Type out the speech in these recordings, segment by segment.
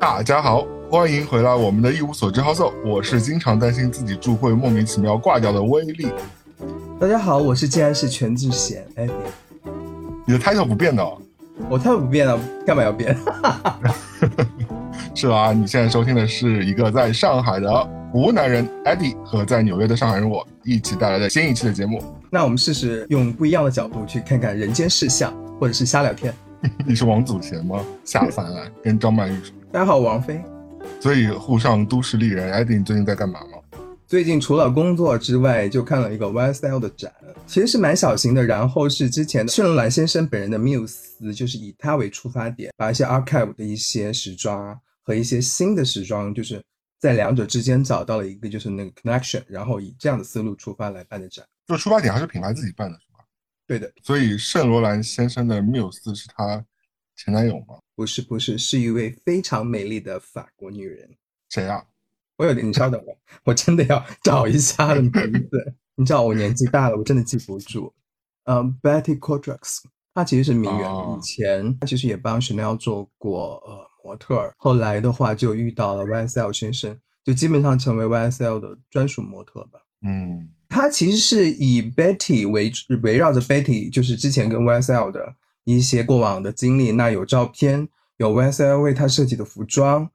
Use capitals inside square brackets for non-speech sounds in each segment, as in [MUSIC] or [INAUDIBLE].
大家好，欢迎回来我们的一无所知 House，我是经常担心自己住会莫名其妙挂掉的威力。大家好，我是既然是全智贤 Eddie，你的 title 不变的、哦，我太不变的，干嘛要变？[LAUGHS] 是吧？你现在收听的是一个在上海的湖南人 Eddie 和在纽约的上海人我一起带来的新一期的节目。那我们试试用不一样的角度去看看人间世相，或者是瞎聊天。[LAUGHS] 你是王祖贤吗？下凡来跟张曼玉说。大家好，我王菲。所以沪上都市丽人 Eddie，你最近在干嘛吗？最近除了工作之外，就看了一个 YSL 的展，其实是蛮小型的。然后是之前的圣罗兰先生本人的缪斯，就是以他为出发点，把一些 archive 的一些时装啊和一些新的时装，就是在两者之间找到了一个就是那个 connection，然后以这样的思路出发来办的展。就出发点还是品牌自己办的，是吧？对的，所以圣罗兰先生的缪斯是他前男友吗？不是不是，是一位非常美丽的法国女人。谁啊？我有点，你稍等我，我真的要 [LAUGHS] 找一下她的名字。你知道我年纪大了，我真的记不住。嗯、b e t t y Cordrux，她其实是名媛，哦以前她其实也帮 Chanel 做过呃模特儿，后来的话就遇到了 YSL 先生，就基本上成为 YSL 的专属模特吧。嗯，她其实是以 Betty 为围绕着 Betty，就是之前跟 YSL 的一些过往的经历，那有照片，有 YSL 为他设计的服装，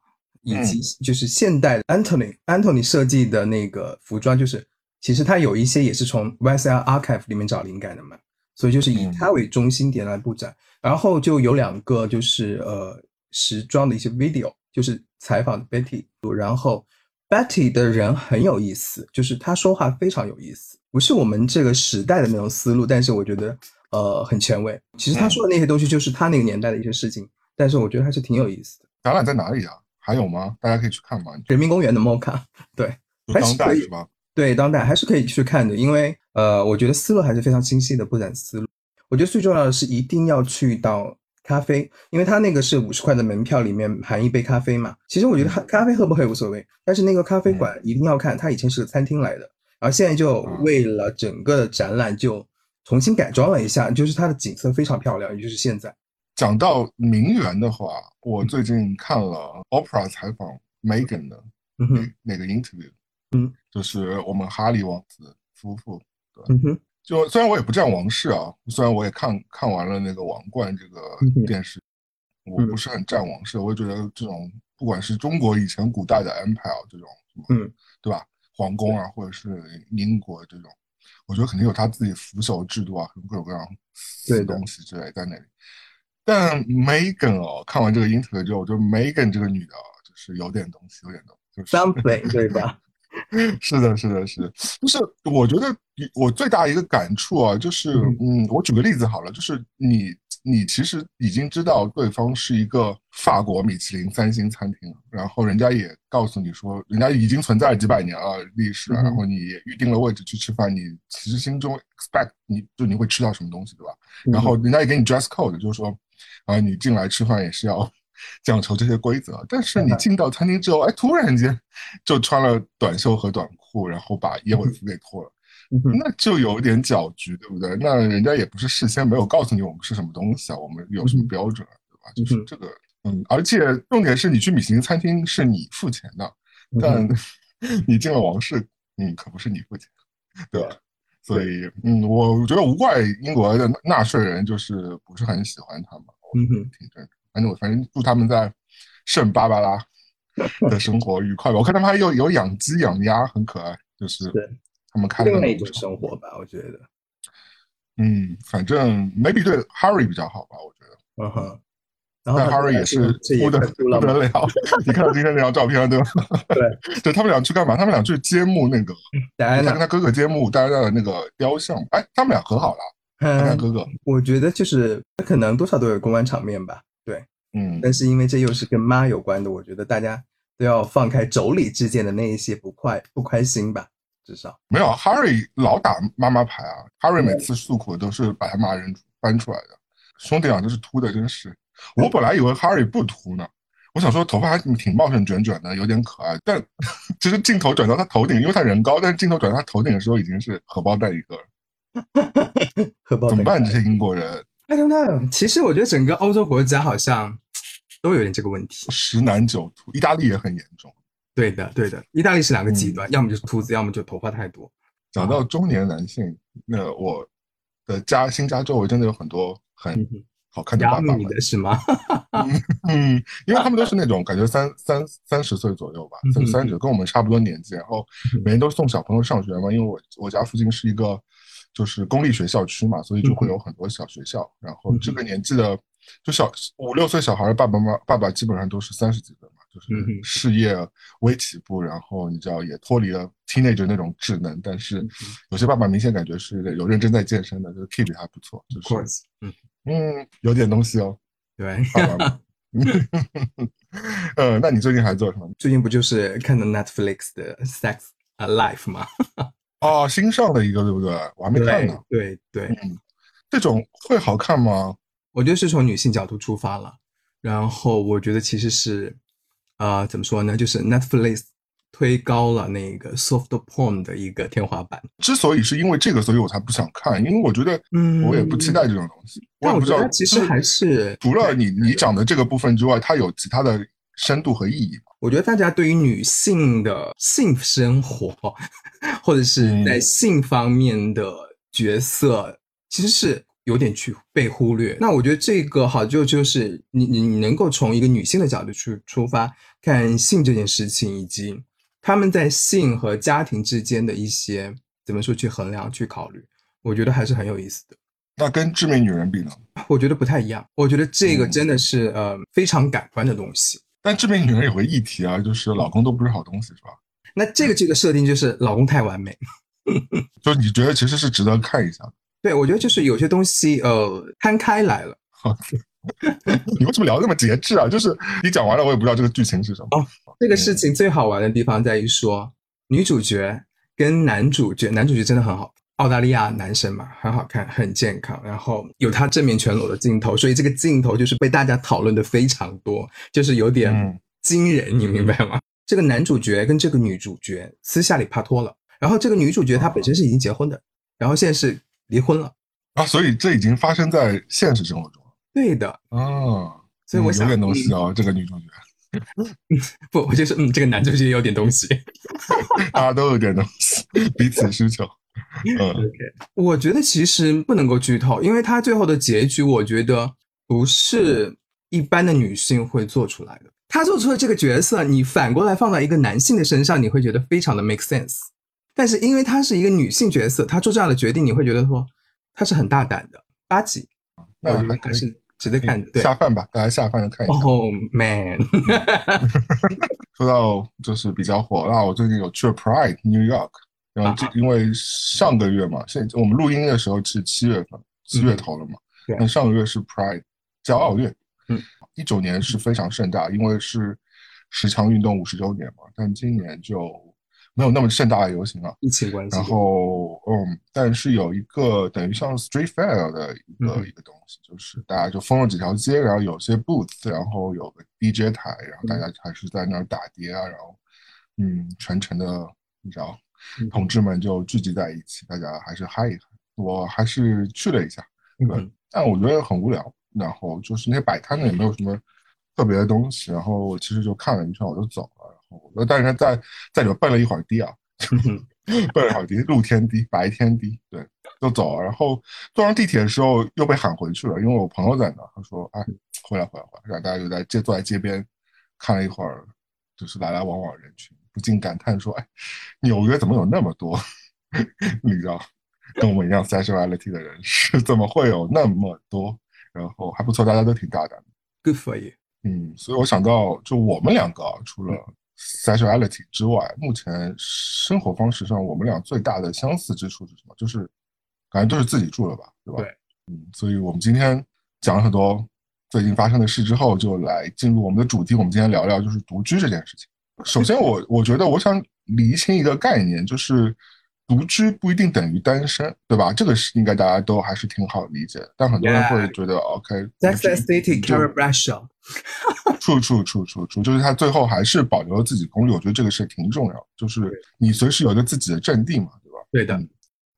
以及就是现代的 Anthony Anthony 设计的那个服装，就是其实他有一些也是从 YSL Archive 里面找灵感的嘛，所以就是以他为中心点来布展，然后就有两个就是呃时装的一些 video，就是采访 Betty，然后 Betty 的人很有意思，就是他说话非常有意思，不是我们这个时代的那种思路，但是我觉得呃很前卫。其实他说的那些东西就是他那个年代的一些事情，但是我觉得还是挺有意思的。展览在哪里啊？还有吗？大家可以去看吗？人民公园的 MOCA，[LAUGHS] 对当还是可以代是吧？对，当代还是可以去看的，因为呃，我觉得思路还是非常清晰的布展思路。我觉得最重要的是一定要去到咖啡，因为它那个是五十块的门票里面含一杯咖啡嘛。其实我觉得咖咖啡喝不喝也无所谓，但是那个咖啡馆一定要看，它以前是个餐厅来的，然后现在就为了整个的展览就重新改装了一下，就是它的景色非常漂亮，也就是现在。讲到名媛的话，我最近看了 Oprah 采访 Megan 的嗯哼，那个 interview，嗯，就是我们哈利王子夫妇。嗯哼，就虽然我也不占王室啊，虽然我也看看完了那个《王冠》这个电视，我不是很占王室，我也觉得这种不管是中国以前古代的 empire 这种，嗯，对吧？皇宫啊，或者是英国这种，我觉得肯定有他自己扶手制度啊，各种各样的东西之类在那里。但 Megan 哦，看完这个 interview 之后，我觉得 Megan 这个女的啊，就是有点东西，有点东西，就是 something 对吧？[LAUGHS] 是的，是的，是的，就是我觉得我最大一个感触啊，就是嗯，我举个例子好了，就是你你其实已经知道对方是一个法国米其林三星餐厅，然后人家也告诉你说，人家已经存在了几百年了历史，嗯然后你也预定了位置去吃饭，你其实心中 expect 你就你会吃到什么东西，对吧？然后人家也给你 dress code，就是说啊，你进来吃饭也是要 [LAUGHS] 讲求这些规则。但是你嗯进到餐厅之后，哎，突然间就穿了短袖和短裤，然后把燕尾服给脱了，那就有点搅局，对不对？那人家也不是事先没有告诉你我们是什么东西啊，我们有什么标准啊，对吧？就是这个，嗯，而且重点是你去米其林餐厅是你付钱的，嗯但 [LAUGHS] 你进了王室，嗯，可不是你付钱，对吧？所以，嗯，我觉得无怪英国的纳税人就是不是很喜欢他们，嗯哼挺正常。反正我反正祝他们在圣巴巴拉 [LAUGHS] 的生活愉快吧。我看他们还有有养鸡养鸭，很可爱，就是对他们开的另外一种生活吧，我觉得。嗯，反正 maybe 对 Harry 比较好吧，我觉得。嗯哼，然后但 Harry 也是哭的不得了。你看到今天那张照片对吧？对，[LAUGHS] 对他们俩去干嘛？他们俩去揭幕那个他跟他哥哥揭幕戴安娜的那个雕像。哎，他们俩和好了，他跟他嗯，哥哥。我觉得就是可能多少都有公关场面吧，对。嗯，但是因为这又是跟妈有关的，我觉得大家都要放开妯娌之间的那一些不快不开心吧，至少。没有，Harry 老打妈妈牌啊。Harry 每次诉苦都是把他妈扔出翻出来的。兄弟俩都是秃的，真是。我本来以为 Harry 不秃呢，我想说头发还挺茂盛卷卷的，有点可爱。但 [LAUGHS] 其实镜头转到他头顶，因为他人高，但是镜头转到他头顶的时候已经是荷包蛋一个了。[LAUGHS] 荷包怎么办？这些英国人，I don't know。其实我觉得整个欧洲国家好像都有点这个问题。十男九秃，意大利也很严重。对的，对的，意大利是两个极端，要么就是秃子，要么就头发太多。讲到中年男性，那我的家新家周围真的有很多很好看的爸爸们，的是吗？嗯，因为他们都是那种感觉三三三十岁左右吧，三三十跟我们差不多年纪，然后每天都送小朋友上学嘛。因为我我家附近是一个就是公立学校区嘛，所以就会有很多小学校。然后这个年纪的就小五六岁小孩的爸爸妈妈爸爸基本上都是三十几岁嘛，就是事业微起步，然后你知道也脱离了 teenager 那种稚嫩，但是有些爸爸明显感觉是有认真在健身的，就是 keep 还不错，就是嗯。嗯，有点东西哦。对，爸爸嗯，那你最近还做什么？最近不就是看的 Netflix 的 Sex a life 吗？[LAUGHS] 哦，新上的一个，对不对？我还没看呢。对对，嗯，这种会好看吗？我觉得是从女性角度出发了，然后我觉得其实是，啊，怎么说呢？就是 Netflix。推高了那个 soft porn 的一个天花板。之所以是因为这个，所以我才不想看，因为我觉得，嗯，我也不期待这种东西。但我不知道，其实还是除了你你讲的这个部分之外，它有其他的深度和意义。我觉得大家对于女性的性生活，或者是在性方面的角色，其实是有点去被忽略。那我觉得这个好就就是你你你能够从一个女性的角度去出发看性这件事情，以及。他们在性和家庭之间的一些怎么说去衡量、去考虑，我觉得还是很有意思的。那跟致命女人比呢？我觉得不太一样。我觉得这个真的是呃非常感官的东西。但致命女人有个议题啊，就是老公都不是好东西，是吧？那这个这个设定就是老公太完美，[LAUGHS] 就你觉得其实是值得看一下。对，我觉得就是有些东西呃摊开来了。好 [LAUGHS] 你为什么聊那么节制啊？就是你讲完了，我也不知道这个剧情是什么。哦，这个事情最好玩的地方在于说，女主角跟男主角，男主角真的很好，澳大利亚男生嘛，很好看，很健康，然后有他正面全裸的镜头，所以这个镜头就是被大家讨论的非常多，就是有点惊人，你明白吗？[LAUGHS] 这个男主角跟这个女主角私下里帕拖了，然后这个女主角她本身是已经结婚的，然后现在是离婚了啊，所以这已经发生在现实生活中了。对的啊，所以我想有点东西哦，这个女主角。[LAUGHS] 不，我就是嗯，这个男主角有点东西，[LAUGHS] 大家都有点东西，彼此需求。嗯 [LAUGHS] 我觉得其实不能够剧透，因为他最后的结局，我觉得不是一般的女性会做出来的。他做出了这个角色，你反过来放到一个男性的身上，你会觉得非常的 make sense。但是因为她是一个女性角色，她做这样的决定，你会觉得说她是很大胆的，八级。那我觉得还是。值得看，下饭吧，大家下饭就看一下。Oh man！[LAUGHS] [LAUGHS] 说到就是比较火，那我最近有去了 Pride New York，然后这因为上个月嘛，现我们录音的时候是七月份，七月头了嘛，那上个月是 Pride 骄傲月，嗯，一九年是非常盛大，因为是十强运动五十周年嘛，但今年就。没有那么盛大的游行了，疫情关系。然后，嗯，但是有一个等于像 street fair 的一个一个东西，就是大家就封了几条街，然后有些 booth，然后有个 DJ 台，然后大家还是在那儿打碟啊，然后，嗯，全程的你知道，同志们就聚集在一起，大家还是嗨一嗨。我还是去了一下，对，但我觉得很无聊。然后就是那些摆摊的也没有什么特别的东西，然后我其实就看了一圈我就走了。我但是在在里面蹦了一会儿迪啊，蹦 [LAUGHS] 了一会儿迪，露天迪、白天迪，对，就走了。然后坐上地铁的时候又被喊回去了，因为我朋友在那，他说：“哎，回来回来回来。”然后大家就在街坐在街边看了一会儿，就是来来往往人群，不禁感叹说：“哎，纽约怎么有那么多 [LAUGHS] 你知道跟我们一样 sexuality 的人是？怎么会有那么多？然后还不错，大家都挺大胆的。Good for you。嗯，所以我想到，就我们两个啊，除了 sexuality 之外，目前生活方式上，我们俩最大的相似之处是什么？就是感觉都是自己住了吧，对吧？对，嗯，所以我们今天讲了很多最近发生的事之后，就来进入我们的主题。我们今天聊聊就是独居这件事情。首先，我我觉得我想理清一个概念，就是独居不一定等于单身，对吧？这个是应该大家都还是挺好理解。但很多人会觉得，OK。That's the city, Carrie Bradshaw。处处处处处，就是他最后还是保留了自己公寓，我觉得这个是挺重要，就是你随时有一个自己的阵地嘛，对吧？对的，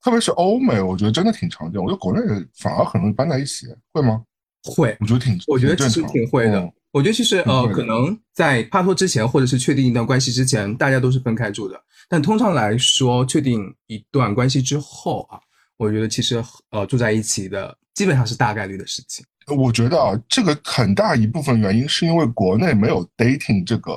特别是欧美，我觉得真的挺常见。我觉得国内反而很容易搬在一起，会吗？会，我觉得挺，我觉得其实挺会的。我觉得其实呃，可能在帕托之前，或者是确定一段关系之前，大家都是分开住的。但通常来说，确定一段关系之后啊，我觉得其实呃住在一起的基本上是大概率的事情。我觉得啊，这个很大一部分原因是因为国内没有 dating 这个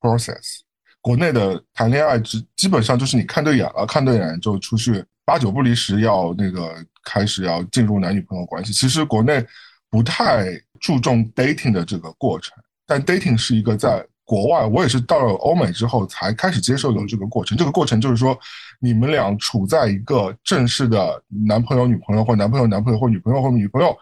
process。国内的谈恋爱基基本上就是你看对眼了，看对眼就出去，八九不离十要那个开始要进入男女朋友关系。其实国内不太注重 dating 的这个过程，但 dating 是一个在国外，我也是到了欧美之后才开始接受有这个过程。这个过程就是说，你们俩处在一个正式的男朋友、女朋友或男朋友、男朋友或女朋友或女朋友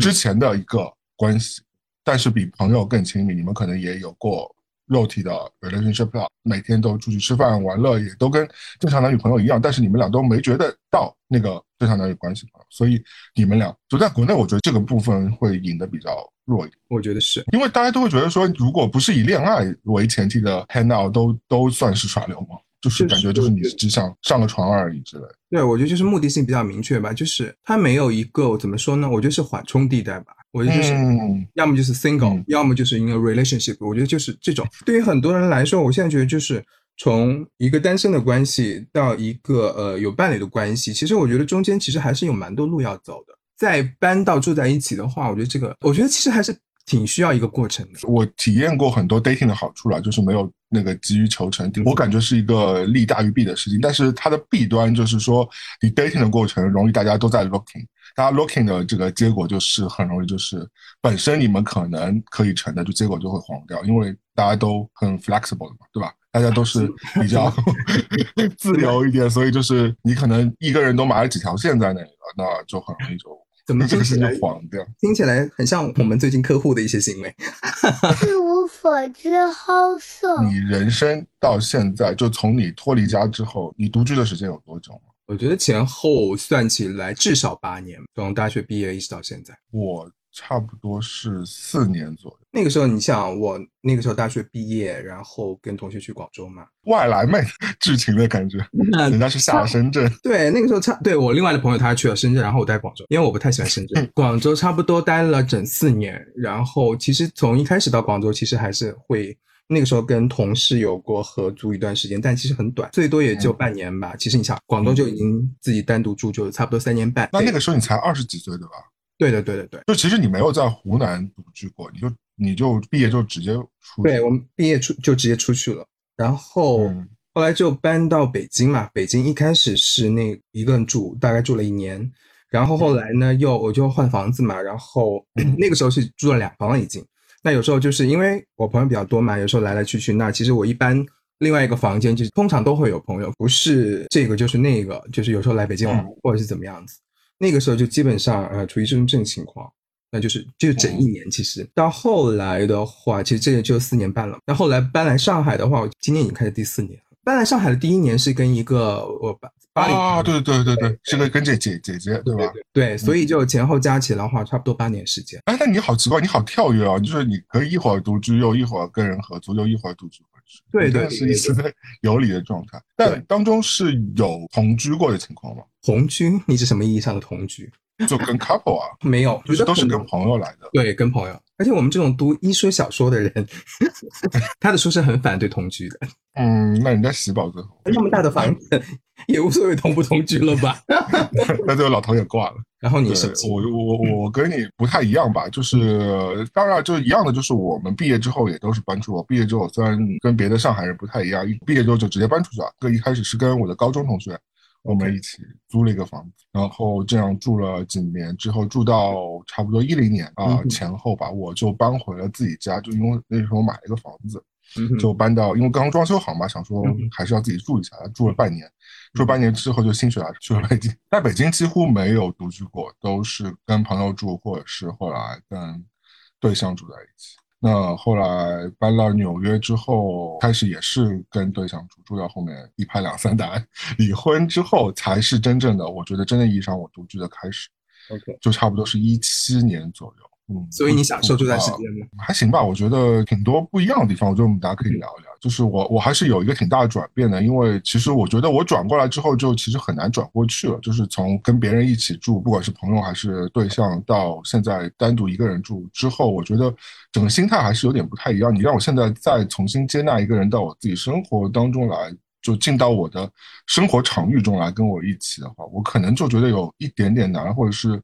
之前的一个关系，但是比朋友更亲密。你们可能也有过肉体的 relationship 了，每天都出去吃饭玩乐，也都跟正常男女朋友一样，但是你们俩都没觉得到那个正常男女关系所以你们俩就在国内，我觉得这个部分会引得比较弱一点。我觉得是，因为大家都会觉得说，如果不是以恋爱为前提的 hang out，都都算是耍流氓，就是感觉就是你只想上个床而已之类。对我觉得就是目的性比较明确吧，就是它没有一个怎么说呢？我觉得是缓冲地带吧。我觉得就是，嗯要么就是 single，、嗯要么就是 in a relationship。我觉得就是这种。对于很多人来说，我现在觉得就是从一个单身的关系到一个呃有伴侣的关系，其实我觉得中间其实还是有蛮多路要走的。再搬到住在一起的话，我觉得这个，我觉得其实还是挺需要一个过程的。我体验过很多 dating 的好处了，就是没有那个急于求成，我感觉是一个利大于弊的事情。但是它的弊端就是说，你 dating 的过程容易大家都在 looking，大家 looking 的这个结果就是很容易就是本身你们可能可以成的，就结果就会黄掉，因为大家都很 flexible 的嘛，对吧？大家都是比较 [LAUGHS] [LAUGHS] 自由一点，所以就是你可能一个人都埋了几条线在那里了，那就很容易就怎么这个事情听起来就黄掉。听起来很像我们最近客户的一些行为。[LAUGHS] 一无所知好色。你人生到现在，就从你脱离家之后，你独居的时间有多久吗？我觉得前后算起来至少八年，从大学毕业一直到现在。我差不多是四年左右。那个时候，你想我那个时候大学毕业，然后跟同学去广州嘛。外来妹 [LAUGHS] 剧情的感觉，人家是下了深圳，对，那个时候差对我另外的朋友他去了深圳，然后我待广州，因为我不太喜欢深圳。[LAUGHS] 广州差不多待了整四年，然后其实从一开始到广州，其实还是会那个时候跟同事有过合租一段时间，但其实很短，最多也就半年吧。其实你想，广东就已经自己单独住就差不多三年半。那那个时候你才二十几岁对吧？对的，对对，对。就其实你没有在湖南独居过，你就你就毕业就直接出去。对我们毕业出就直接出去了，然后、嗯后来就搬到北京嘛。北京一开始是那一个人住，大概住了一年，然后后来呢又我就换房子嘛，然后 [CLEARS THROAT] 那个时候是住了两房了已经。那有时候就是因为我朋友比较多嘛，有时候来来去去，那其实我一般另外一个房间就是通常都会有朋友，不是这个就是那个，就是有时候来北京玩嗯或者是怎么样子。那个时候就基本上呃处于这种这种情况。那就是就整一年，其实到后来的话，其实这也就四年半了。那后来搬来上海的话，我今年已经开始第四年了。搬来上海的第一年是跟一个我八八零啊，对对对对，是个跟姐姐姐姐对吧？对，所以就前后加起来的话，差不多八年时间。哎，那你好奇怪，你好跳跃啊！就是你可以一会儿独居，又一会儿跟人合租，又一会儿独居对对是一直在 [LAUGHS] 游离的状态。但当中是有同居过的情况吗？同居，你是什么意义上的同居？[LAUGHS] 就跟 couple 啊，没有，就是都是跟朋友来的。对跟朋友。而且我们这种读医学小说的人，[LAUGHS] 他的书是很反对同居的。嗯，那人家喜宝最后，那么大的房子，也无所谓同不同居了吧？[LAUGHS] 那最后老头也挂了。然后你对什么情况？我我我我跟你不太一样吧，就是当然就是一样的，就是我们毕业之后也都是搬出。我毕业之后虽然跟别的上海人不太一样，一毕业之后就直接搬出去了。这一开始是跟我的高中同学，我们一起租了一个房子，然后这样住了几年之后，住到差不多一零年啊、前后吧，我就搬回了自己家，就因为那时候买了一个房子，就搬到，因为刚装修好嘛，想说还是要自己住一下，住了半年，住半年之后就心血来去了北京，在北京几乎没有独居过，都是跟朋友住，或者是后来跟对象住在一起。那后来搬到纽约之后，开始也是跟对象住，住到后面一拍两散打，离婚之后才是真正的，我觉得真正意义上我独居的开始，OK，就差不多是一七年左右。嗯，所以你享受这段时啊间吗？还行吧，我觉得挺多不一样的地方，我觉得我们大家可以聊一聊。就是我我还是有一个挺大的转变的，因为其实我觉得我转过来之后就其实很难转过去了，就是从跟别人一起住，不管是朋友还是对象，到现在单独一个人住之后，我觉得整个心态还是有点不太一样。你让我现在再重新接纳一个人到我自己生活当中来。就进到我的生活场域中来跟我一起的话，我可能就觉得有一点点难，或者是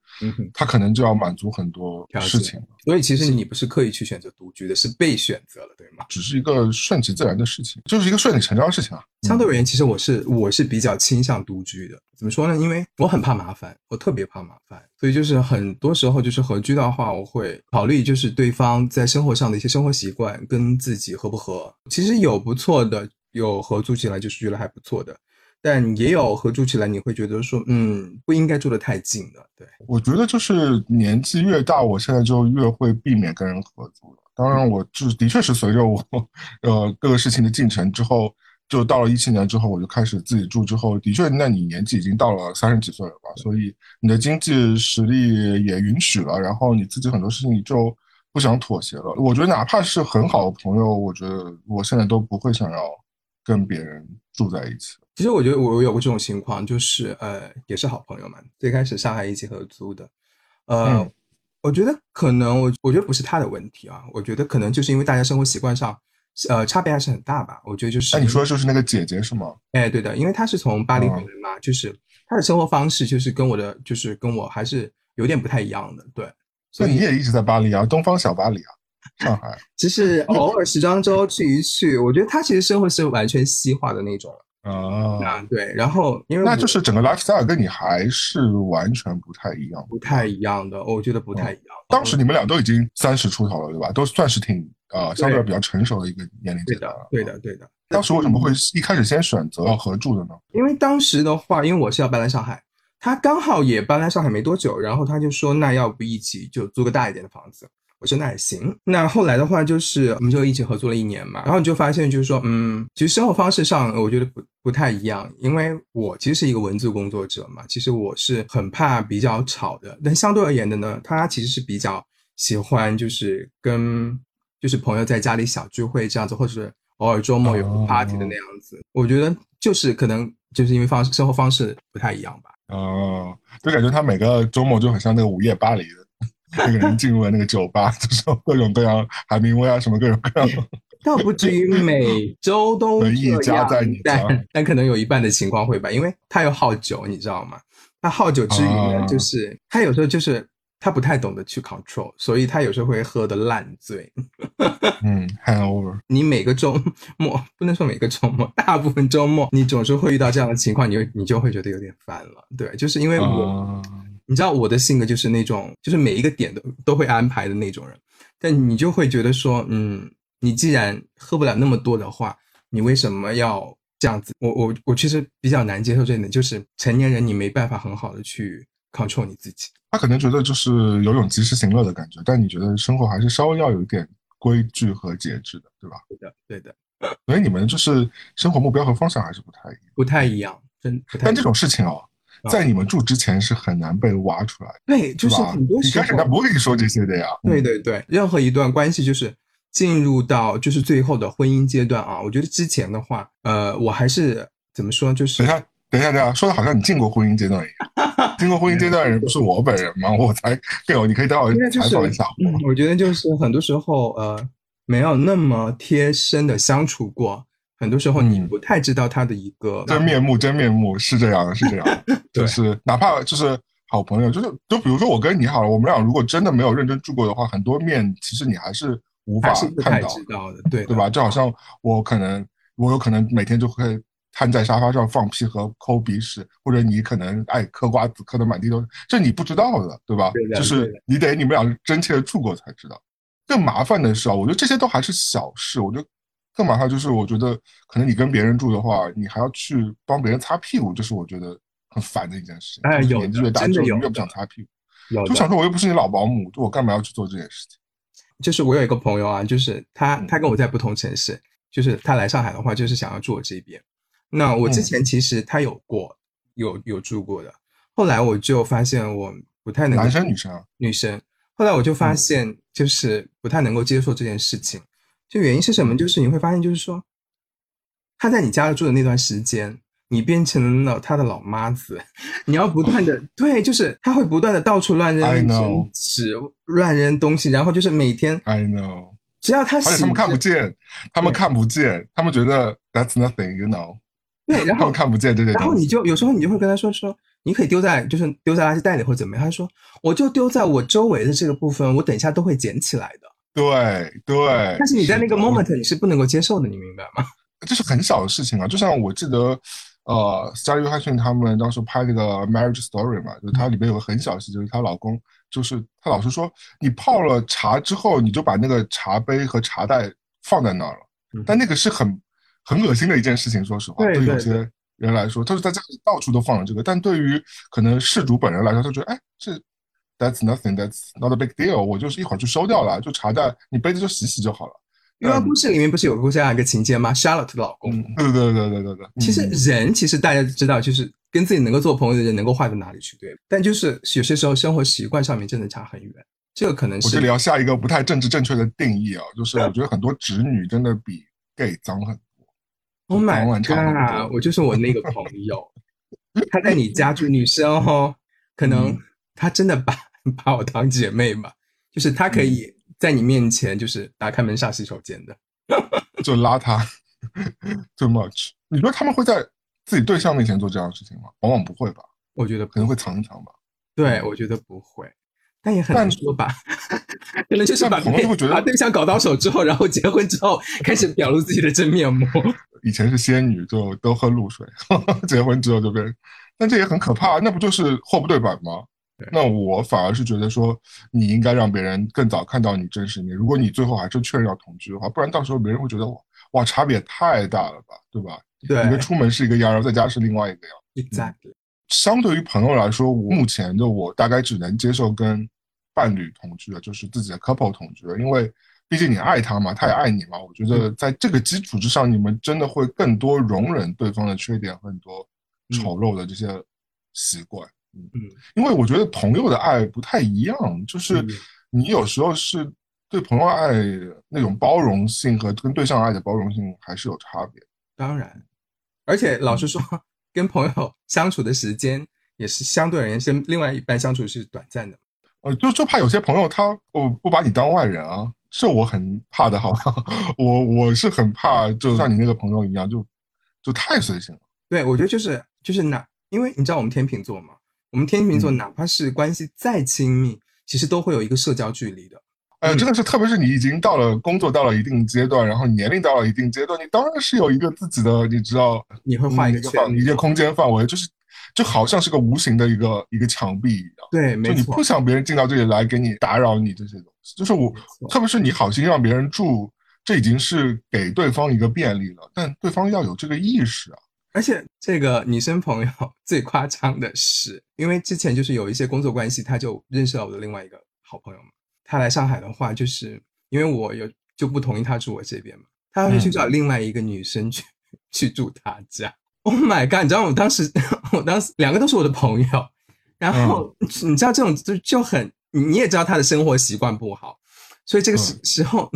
他可能就要满足很多事情。所以其实你不是刻意去选择独居的，是被选择了，对吗？只是一个顺其自然的事情，就是一个顺理成章的事情啊。相对而言，其实我是我是比较倾向独居的。怎么说呢？因为我很怕麻烦，我特别怕麻烦，所以就是很多时候就是合居的话，我会考虑就是对方在生活上的一些生活习惯跟自己合不合。其实有不错的。有合租起来就是觉得还不错的，但也有合租起来你会觉得说，嗯，不应该住得太近的。对，我觉得就是年纪越大，我现在就越会避免跟人合租了。当然，我就是的确是随着我呃各个事情的进程之后，就到了一七年之后，我就开始自己住之后，的确，那你年纪已经到了三十几岁了吧？所以你的经济实力也允许了，然后你自己很多事情就不想妥协了。我觉得哪怕是很好的朋友，我觉得我现在都不会想要。跟别人住在一起，其实我觉得我有过这种情况，就是呃，也是好朋友嘛。最开始上海一起合租的，呃，我觉得可能我我觉得不是他的问题啊，我觉得可能就是因为大家生活习惯上，呃，差别还是很大吧。我觉得就是，哎你说的就是那个姐姐是吗？哎，对的，因为她是从巴黎回来嘛，就是她的生活方式就是跟我的就是跟我还是有点不太一样的，对。所以你也一直在巴黎啊，东方小巴黎啊。上海，其实偶尔时装周去一去，我觉得他其实生活是完全西化的那种啊。对，然后因为那就是整个 lifestyle 跟你还是完全不太一样，不太一样的，我觉得不太一样。当时你们俩都已经三十出头了，对吧？都算是挺呃相对比较成熟的一个年龄阶段了。对的，对的。当时为什么会一开始先选择合住的呢？因为当时的话，因为我是要搬来上海，他刚好也搬来上海没多久，然后他就说，那要不一起就租个大一点的房子。我说那也行。那后来的话，就是我们就一起合作了一年嘛。然后你就发现，就是说，嗯，其实生活方式上，我觉得不不太一样。因为我其实是一个文字工作者嘛，其实我是很怕比较吵的。但相对而言的呢，他其实是比较喜欢，就是跟就是朋友在家里小聚会这样子，或者是偶尔周末有个 party 的那样子。我觉得就是可能就是因为方生活方式不太一样吧。哦，就感觉他每个周末就很像那个午夜巴黎的。那个人进入了那个酒吧，[LAUGHS] 就是各种各样海明威啊，什么各种各样的，倒不至于每周都这样，[LAUGHS] 但但可能有一半的情况会吧，因为他又好酒，你知道吗？他好酒之余呢，就是他有时候就是他不太懂得去 control，所以他有时候会喝的烂醉。[LAUGHS] 嗯，hangover。你每个周末不能说每个周末，大部分周末你总是会遇到这样的情况，你就你就会觉得有点烦了。对，就是因为我。你知道我的性格就是那种，就是每一个点都都会安排的那种人，但你就会觉得说，嗯，你既然喝不了那么多的话，你为什么要这样子？我我我其实比较难接受这一点，就是成年人你没办法很好的去 control 你自己。他可能觉得就是有种及时行乐的感觉，但你觉得生活还是稍微要有一点规矩和节制的，对吧？对的，对的。所以你们就是生活目标和方向还是不太一样，不太一样，真。但这种事情哦。在你们住之前是很难被挖出来的，对，就是很多时候，一开始他不会跟你说这些的呀。对对对，任何一段关系就是进入到就是最后的婚姻阶段啊，我觉得之前的话，呃，我还是怎么说，就是等一下，等一下，等一下，说的好像你进过婚姻阶段一样。[LAUGHS] 进过婚姻阶段的人不是我本人吗？[LAUGHS] 我才更有，你可以待会采访一下。我觉得就是很多时候，呃，没有那么贴身的相处过。很多时候你不太知道他的一个真面目，真面目是这样的，是这样，[LAUGHS] 就是哪怕就是好朋友，就是就比如说我跟你好了，我们俩如果真的没有认真住过的话，很多面其实你还是无法看到的，对对吧？就好像我可能我有可能每天就会瘫在沙发上放屁和抠鼻屎，或者你可能爱嗑瓜子嗑的满地都是，这你不知道的，对吧？就是你得你们俩真切的住过才知道。更麻烦的是啊，我觉得这些都还是小事，我觉得。更麻烦就是，我觉得可能你跟别人住的话，你还要去帮别人擦屁股，这是我觉得很烦的一件事。哎，年纪越大，就越不想擦屁股，就想说我又不是你老保姆，我干嘛要去做这件事情？就是我有一个朋友啊，就是他，他跟我在不同城市，就是他来上海的话，就是想要住我这边。那我之前其实他有过，有有住过的，后来我就发现我不太能。男生女生啊？女生。后来我就发现，就是不太能够接受这件事情。就原因是什么？就是你会发现，就是说，他在你家住的那段时间，你变成了他的老妈子，[LAUGHS] 你要不断的对，就是他会不断的到处乱扔纸、乱扔东西，然后就是每天 I know，只要他醒而且他们看不见，他们看不见，他们觉得 that's nothing，you know，[LAUGHS] 对，[LAUGHS] 然后看不见这些然后你。就有时候你就会跟他说说，你可以丢在就是丢在垃圾袋里或者怎么样，他说我就丢在我周围的这个部分，我等一下都会捡起来的。对对，但是你在那个 moment 你是不能够接受的，你明白吗？[LAUGHS] 这是很小的事情啊。就像我记得，呃，斯嘉丽·约翰逊他们当时拍那个《Marriage Story》嘛，就是它里面有个很小的细节，就是她老公，就是她老是说，你泡了茶之后，你就把那个茶杯和茶袋放在那儿了嗯，但那个是很很恶心的一件事情，说实话，对有些人来说，他是在家里到处都放了这个，但对于可能事主本人来说，他觉得，哎，这 That's nothing, that's not a big deal，我就是一会儿就收掉了，就茶袋，你杯子就洗洗就好了。因为故事里面不是有过这样一个情节吗？Charlotte 的老公，嗯，对对对对对对。其实嗯人其实大家都知道，就是跟自己能够做朋友的人能够坏到哪里去，对。但就是有些时候生活习惯上面真的差很远，这个可能是我这里要下一个不太政治正确的定义啊，就是我觉得很多直女真的比 gay 脏很多。Oh 早 my god！我就是我那个朋友，她在你家住，女生哦，可能嗯她真的把 [LAUGHS] 把我当姐妹嘛，就是她可以在你面前就是打开门上洗手间的。[LAUGHS] 就邋遢 [LAUGHS] too much。你觉得他们会在自己对象面前做这样的事情吗？往往不会吧，我觉得可能会藏一藏吧。对，我觉得不会，但也很但难说吧。可能就是把把对象搞到手之后，然后结婚之后开始表露自己的真面目。以前是仙女，就都喝露水，结婚之后就变，但这也很可怕，那不就是货不对版吗对？那我反而是觉得说，你应该让别人更早看到你真实一面。如果你最后还是确认要同居的话，不然到时候别人会觉得哇哇差别太大了吧，对吧？对一个出门是一个样，然后在家是另外一个样。，exactly。相对于朋友来说，我目前的我大概只能接受跟伴侣同居了，就是自己的 couple 同居了，因为毕竟你爱他嘛，他也爱你嘛。我觉得在这个基础之上，你们真的会更多容忍对方的缺点和很多丑陋的这些习惯。嗯，嗯，因为我觉得朋友的爱不太一样，就是嗯你有时候是对朋友爱那种包容性和跟对象爱的包容性还是有差别。当然，而且老实说，[LAUGHS] 跟朋友相处的时间也是相对而言，跟另外一半相处是短暂的。呃，就就怕有些朋友他我不把你当外人啊，这我很怕的，好吧？[LAUGHS] 我我是很怕，就像你那个朋友一样，就就太随性了。对，我觉得就是就是哪，因为你知道我们天秤座嘛，我们天秤座嗯哪怕是关系再亲密，其实都会有一个社交距离的。呃，嗯真的是，特别是你已经到了工作到了一定阶段，然后年龄到了一定阶段，你当然是有一个自己的，你知道，你会画一个圈范一个空间范围，就是就好像是个无形的一个一个墙壁一样。对，就没错你不，想别人进到这里来给你打扰你这些东西，就是我，特别是你好心让别人住，这已经是给对方一个便利了，但对方要有这个意识啊。而且这个女生朋友 [LAUGHS] 最夸张的是，因为之前就是有一些工作关系，她就认识了我的另外一个好朋友嘛。她来上海的话，就是因为我有就不同意她住我这边嘛，她要去嗯找另外一个女生去、去住她家。Oh my god！你知道我当时，[LAUGHS] 我当时两个都是我的朋友，然后、你知道这种就就很，你你也知道她的生活习惯不好，所以这个时、嗯时候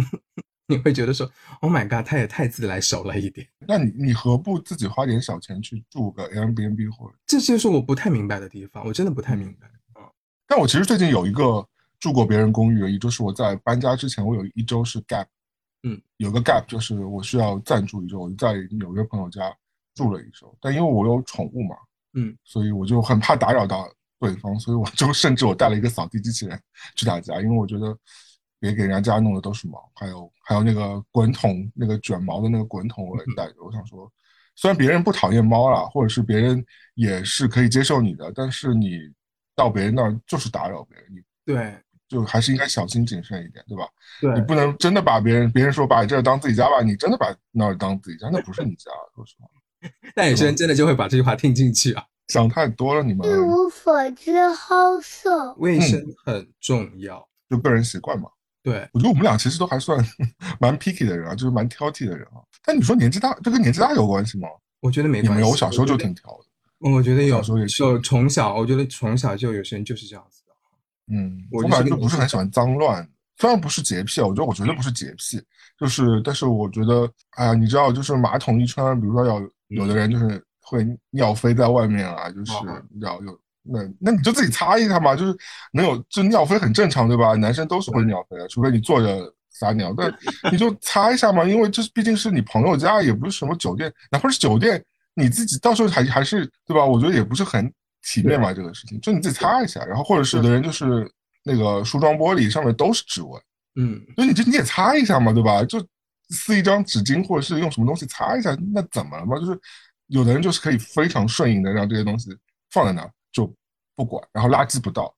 你会觉得说，Oh my god，他也太自来熟了一点。那你你何不自己花点小钱去住个 Airbnb 或者？这就是我不太明白的地方，我真的不太明白。嗯但我其实最近有一个住过别人公寓的，也就是我在搬家之前，我有一周是 gap，嗯，有个 gap 就是我需要暂住一周，我就在纽约朋友家住了一周，但因为我有宠物嘛，嗯，所以我就很怕打扰到对方，所以我就 [LAUGHS] 甚至我带了一个扫地机器人去他家，因为我觉得别给人家家弄的都是毛，还有还有那个滚筒那个卷毛的那个滚筒我也带着，我想说，虽然别人不讨厌猫啦，或者是别人也是可以接受你的，但是你到别人那儿就是打扰别人，你对就还是应该小心谨慎一点，对吧？对你不能真的把别人别人说把你这儿当自己家吧，你真的把那儿当自己家，那不是你家，说实话，[LAUGHS] 但有些人真的就会把这句话听进去啊。想太多了，你们一无所知好色。卫生很重要，就个人习惯嘛。对，我觉得我们俩其实都还算 [LAUGHS] 蛮 picky 的人啊，就是蛮挑剔的人啊。但你说年纪大，这跟年纪大有关系吗？我觉得没关系。没有，我小时候就挺挑的。我觉得有小时候也是有从小，我觉得从小就有些人就是这样子的。嗯，我本来就不是很喜欢脏乱，虽然不是洁癖啊，我觉得我绝对不是洁癖，就是但是我觉得，哎呀，你知道，就是马桶一圈，比如说要有的人就是会尿飞在外面啊，就是要有那那你就自己擦一下嘛，就是能有就尿飞很正常对吧？男生都是会尿飞的，除非你坐着撒尿，但你就擦一下嘛，因为这毕竟是你朋友家，也不是什么酒店，哪怕是酒店，你自己到时候还还是对吧？我觉得也不是很体面嘛，这个事情就你自己擦一下，然后或者是有的人就是那个梳妆玻璃上面都是指纹，嗯，所以你就你也擦一下嘛，对吧？就撕一张纸巾或者是用什么东西擦一下，那怎么了嘛？就是有的人就是可以非常顺应的让这些东西放在那儿就不管，然后垃圾不倒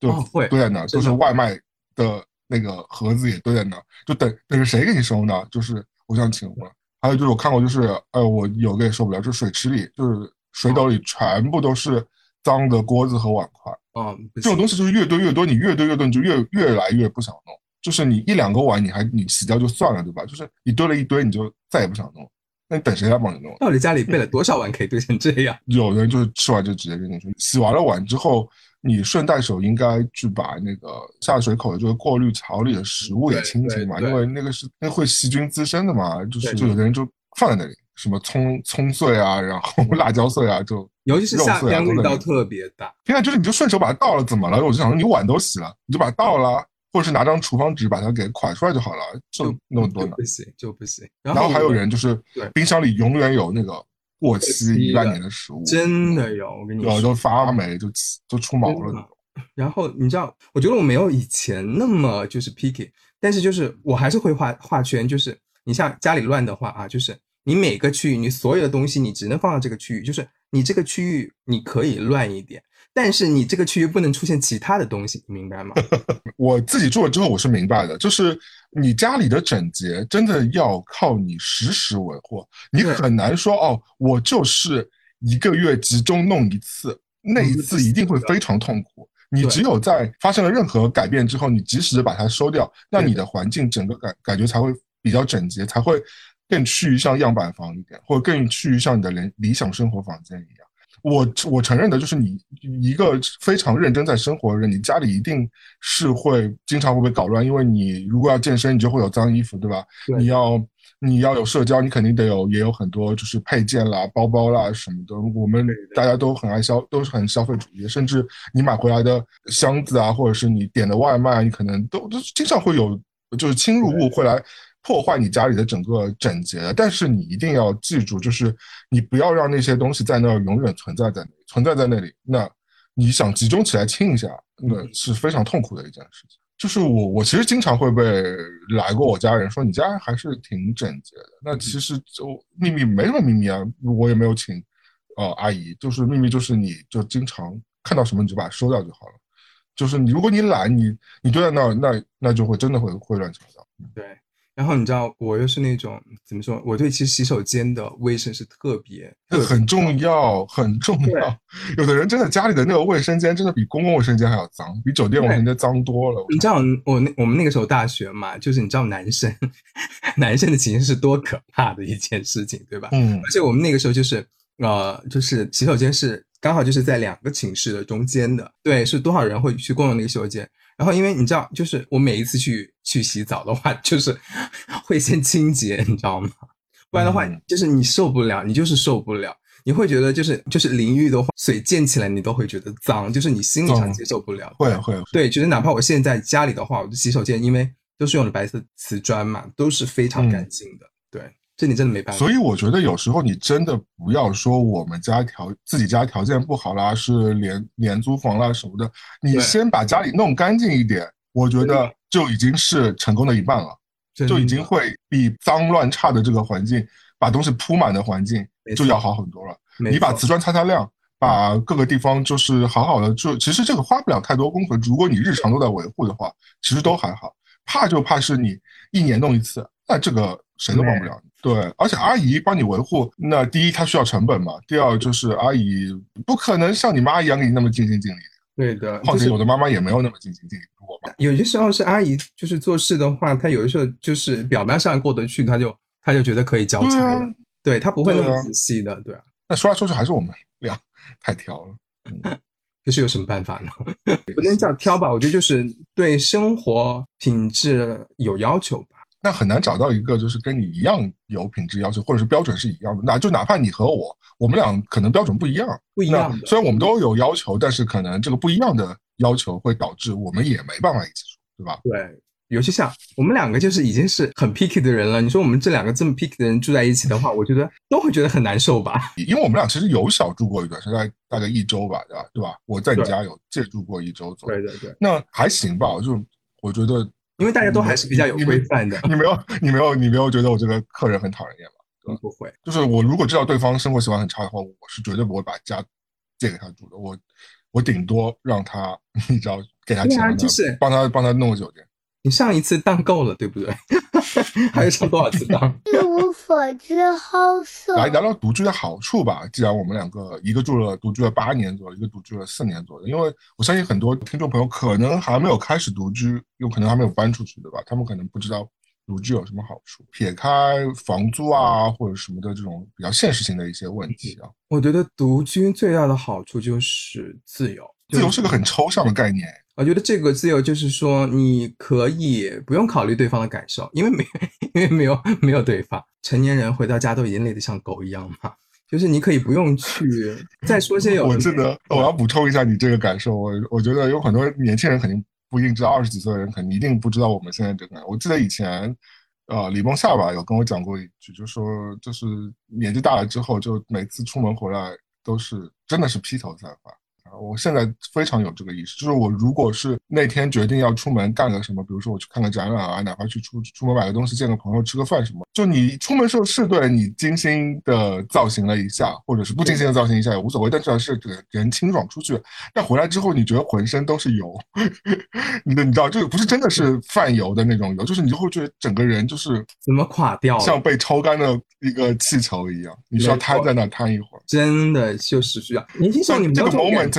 就堆在那儿，就是外卖的那个盒子也堆在那儿，就等等着谁给你收呢？就是我想请问，还有就是我看过，就是呃，我有个也受不了，就是水池里，就是水斗里全部都是脏的锅子和碗筷，哦，这种东西就是越堆越多，你越堆越多，你就越越来越不想弄。就是你一两个碗，你还你洗掉就算了，对吧？就是你堆了一堆，你就再也不想弄，那你等谁来帮你弄？到底家里备了多少碗 [LAUGHS] 可以堆成这样？有人就是吃完就直接扔进去，洗完了碗之后，你顺带手应该去把那个下水口的这个过滤槽里的食物也清清嘛，因为那个是那会细菌滋生的嘛，就是就有的人就放在那里，什么葱葱碎啊，然后辣椒碎啊，就尤其是夏天味道特别大。现在就是你就顺手把它倒了，怎么了？我就想说你碗都洗了，你就把它倒了，或者是拿张厨房纸把它给蒯出来就好了，就那么多呢不。行，就不行。然然后还有人就是对冰箱里永远有那个过期期一万年的食物，真的有，我跟你说，有都发霉就就出毛了。然后你知道，我觉得我没有以前那么就是 picky，但是就是我还是会画画圈，就是你像家里乱的话啊，就是你每个区域你所有的东西你只能放到这个区域，就是你这个区域你可以乱一点，但是你这个区域不能出现其他的东西，你明白吗？[LAUGHS] 我自己住了之后，我是明白的，就是你家里的整洁真的要靠你时时维护，你很难说哦，我就是一个月集中弄一次，那一次一定会非常痛苦。你只有在发生了任何改变之后，你及时的把它收掉，那你的环境整个感感觉才会比较整洁，才会更趋于像样板房一点，或者更趋于像你的理理想生活房间一样。我我承认的就是你一个非常认真在生活的人，你家里一定是会经常会被搞乱，因为你如果要健身，你就会有脏衣服，对吧？对你要你要有社交，你肯定得有也有很多就是配件啦、包包啦什么的。我们大家都很爱消，都是很消费主义，甚至你买回来的箱子啊，或者是你点的外卖，你可能都都经常会有就是侵入物会来。破坏你家里的整个整洁的，但是你一定要记住，就是你不要让那些东西在那儿永远存在在那里，存在在那里，那你想集中起来清一下，那是非常痛苦的一件事情。就是我，我其实经常会被来过我家人说你家还是挺整洁的。那其实就秘密没什么秘密啊，我也没有请呃阿姨，就是秘密就是你就经常看到什么你就把它收掉就好了。就是你如果你懒，你你堆在那儿，那那就会真的会会乱七八糟。对。然后你知道，我又是那种怎么说？我对其实洗手间的卫生是特别这很重要，很重要。有的人真的家里的那个卫生间真的比公共卫生间还要脏，比酒店卫生间脏多了。你知道我那我们那个时候大学嘛，就是你知道男生 [LAUGHS] 男生的寝室是多可怕的一件事情，对吧？嗯而且我们那个时候就是呃，就是洗手间是刚好就是在两个寝室的中间的，对，是多少人会去共用那个洗手间。然后因为你知道，就是我每一次去去洗澡的话，就是 [LAUGHS] 会先清洁，[LAUGHS] 你知道吗？不然的话嗯，就是你受不了，你就是受不了。你会觉得就是就是淋浴的话，水溅起来你都会觉得脏，就是你心理上接受不了。会会对，就是哪怕我现在家里的话，我的洗手间因为都是用的白色瓷砖嘛，都是非常干净的。对，这你真的没办法。所以我觉得有时候你真的不要说我们家条自己家条件不好啦，是廉廉租房啦什么的，你先把家里弄干净一点，我觉得就已经是成功的一半了，就已经会比脏乱差的这个环境，把东西铺满的环境就要好很多了。你把瓷砖擦擦亮，把各个地方就是好好的，就其实这个花不了太多功夫。如果你日常都在维护的话，其实都还好。怕就怕是你一年弄一次，那这个谁都帮不了你。对，而且阿姨帮你维护，那第一她需要成本嘛，第二就是阿姨不可能像你妈一样给你那么尽心尽力。对的，就是况且有的妈妈也没有那么尽心尽力。有些时候是阿姨就是做事的话，她有的时候就是表面上过得去，她就她就觉得可以交差了，对啊对她不会那么仔细的，对啊。那说来说去还是我们 [LAUGHS] 俩太挑了。嗯 [LAUGHS] 可是有什么办法呢？[LAUGHS] 不能叫挑吧，我觉得就是对生活品质有要求吧。那很难找到一个就是跟你一样有品质要求，或者是标准是一样的。那就哪怕你和我，我们俩可能标准不一样，不一样。虽然我们都有要求，但是可能这个不一样的要求会导致我们也没办法一起住，对吧？对。尤其像我们两个就是已经是很 picky 的人了，你说我们这两个这么 picky 的人住在一起的话，我觉得都会觉得很难受吧。因为我们俩其实有小住过一段时间，大概一周吧，对吧？对吧？我在你家有借住过一周左右。对对对。那还行吧，就我觉得，因为大家都还是比较有规范的。[LAUGHS] 你没有，你没有，你没有觉得我这个客人很讨人厌吗？不会。就是我如果知道对方生活习惯很差的话，我是绝对不会把家借给他住的。我我顶多让他，你知道，给他钱，就是帮他帮他弄个酒店。你上一次当够了，对不对？[LAUGHS] 还要上多少次当？[LAUGHS] 所知好色。来聊聊独居的好处吧。既然我们两个一个住了独居了八年左右，一个独居了四年左右，因为我相信很多听众朋友可能还没有开始独居，有可能还没有搬出去，对吧？他们可能不知道独居有什么好处。撇开房租啊或者什么的这种比较现实性的一些问题啊，我觉得独居最大的好处就是自由。自由是个很抽象的概念。我觉得这个自由就是说，你可以不用考虑对方的感受，因为没，[LAUGHS] 因为没有没有对方。成年人回到家都已经累得像狗一样嘛，就是你可以不用去 [LAUGHS] 再说些有。我记得我要补充一下你这个感受，我我觉得有很多年轻人肯定不一定知道，二十几岁的人肯定一定不知道我们现在这个。我记得以前，呃，李梦夏吧有跟我讲过一句，就说就是年纪大了之后，就每次出门回来都是真的是披头散发。我现在非常有这个意识，就是我如果是那天决定要出门干个什么，比如说我去看个展览啊，哪怕去出出门买个东西，见个朋友吃个饭什么，就你出门时候是对你精心的造型了一下，或者是不精心的造型一下也无所谓，但至少是给人清爽出去。但回来之后，你觉得浑身都是油，[LAUGHS] 你的你知道，这个不是真的是泛油的那种油，就是你就会觉得整个人就是怎么垮掉，像被抽干的一个气球一样，你需要瘫在那瘫一会儿，真的就是需要。年轻时候你们这个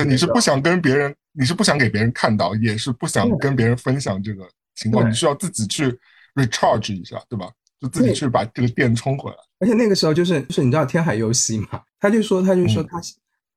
你是不想跟别人，你是不想给别人看到，也是不想跟别人分享这个情况，你需要自己去 recharge 一下，对吧？就自己去把这个电充回来。而且那个时候就是就是你知道天海佑希嘛，他就说他就说他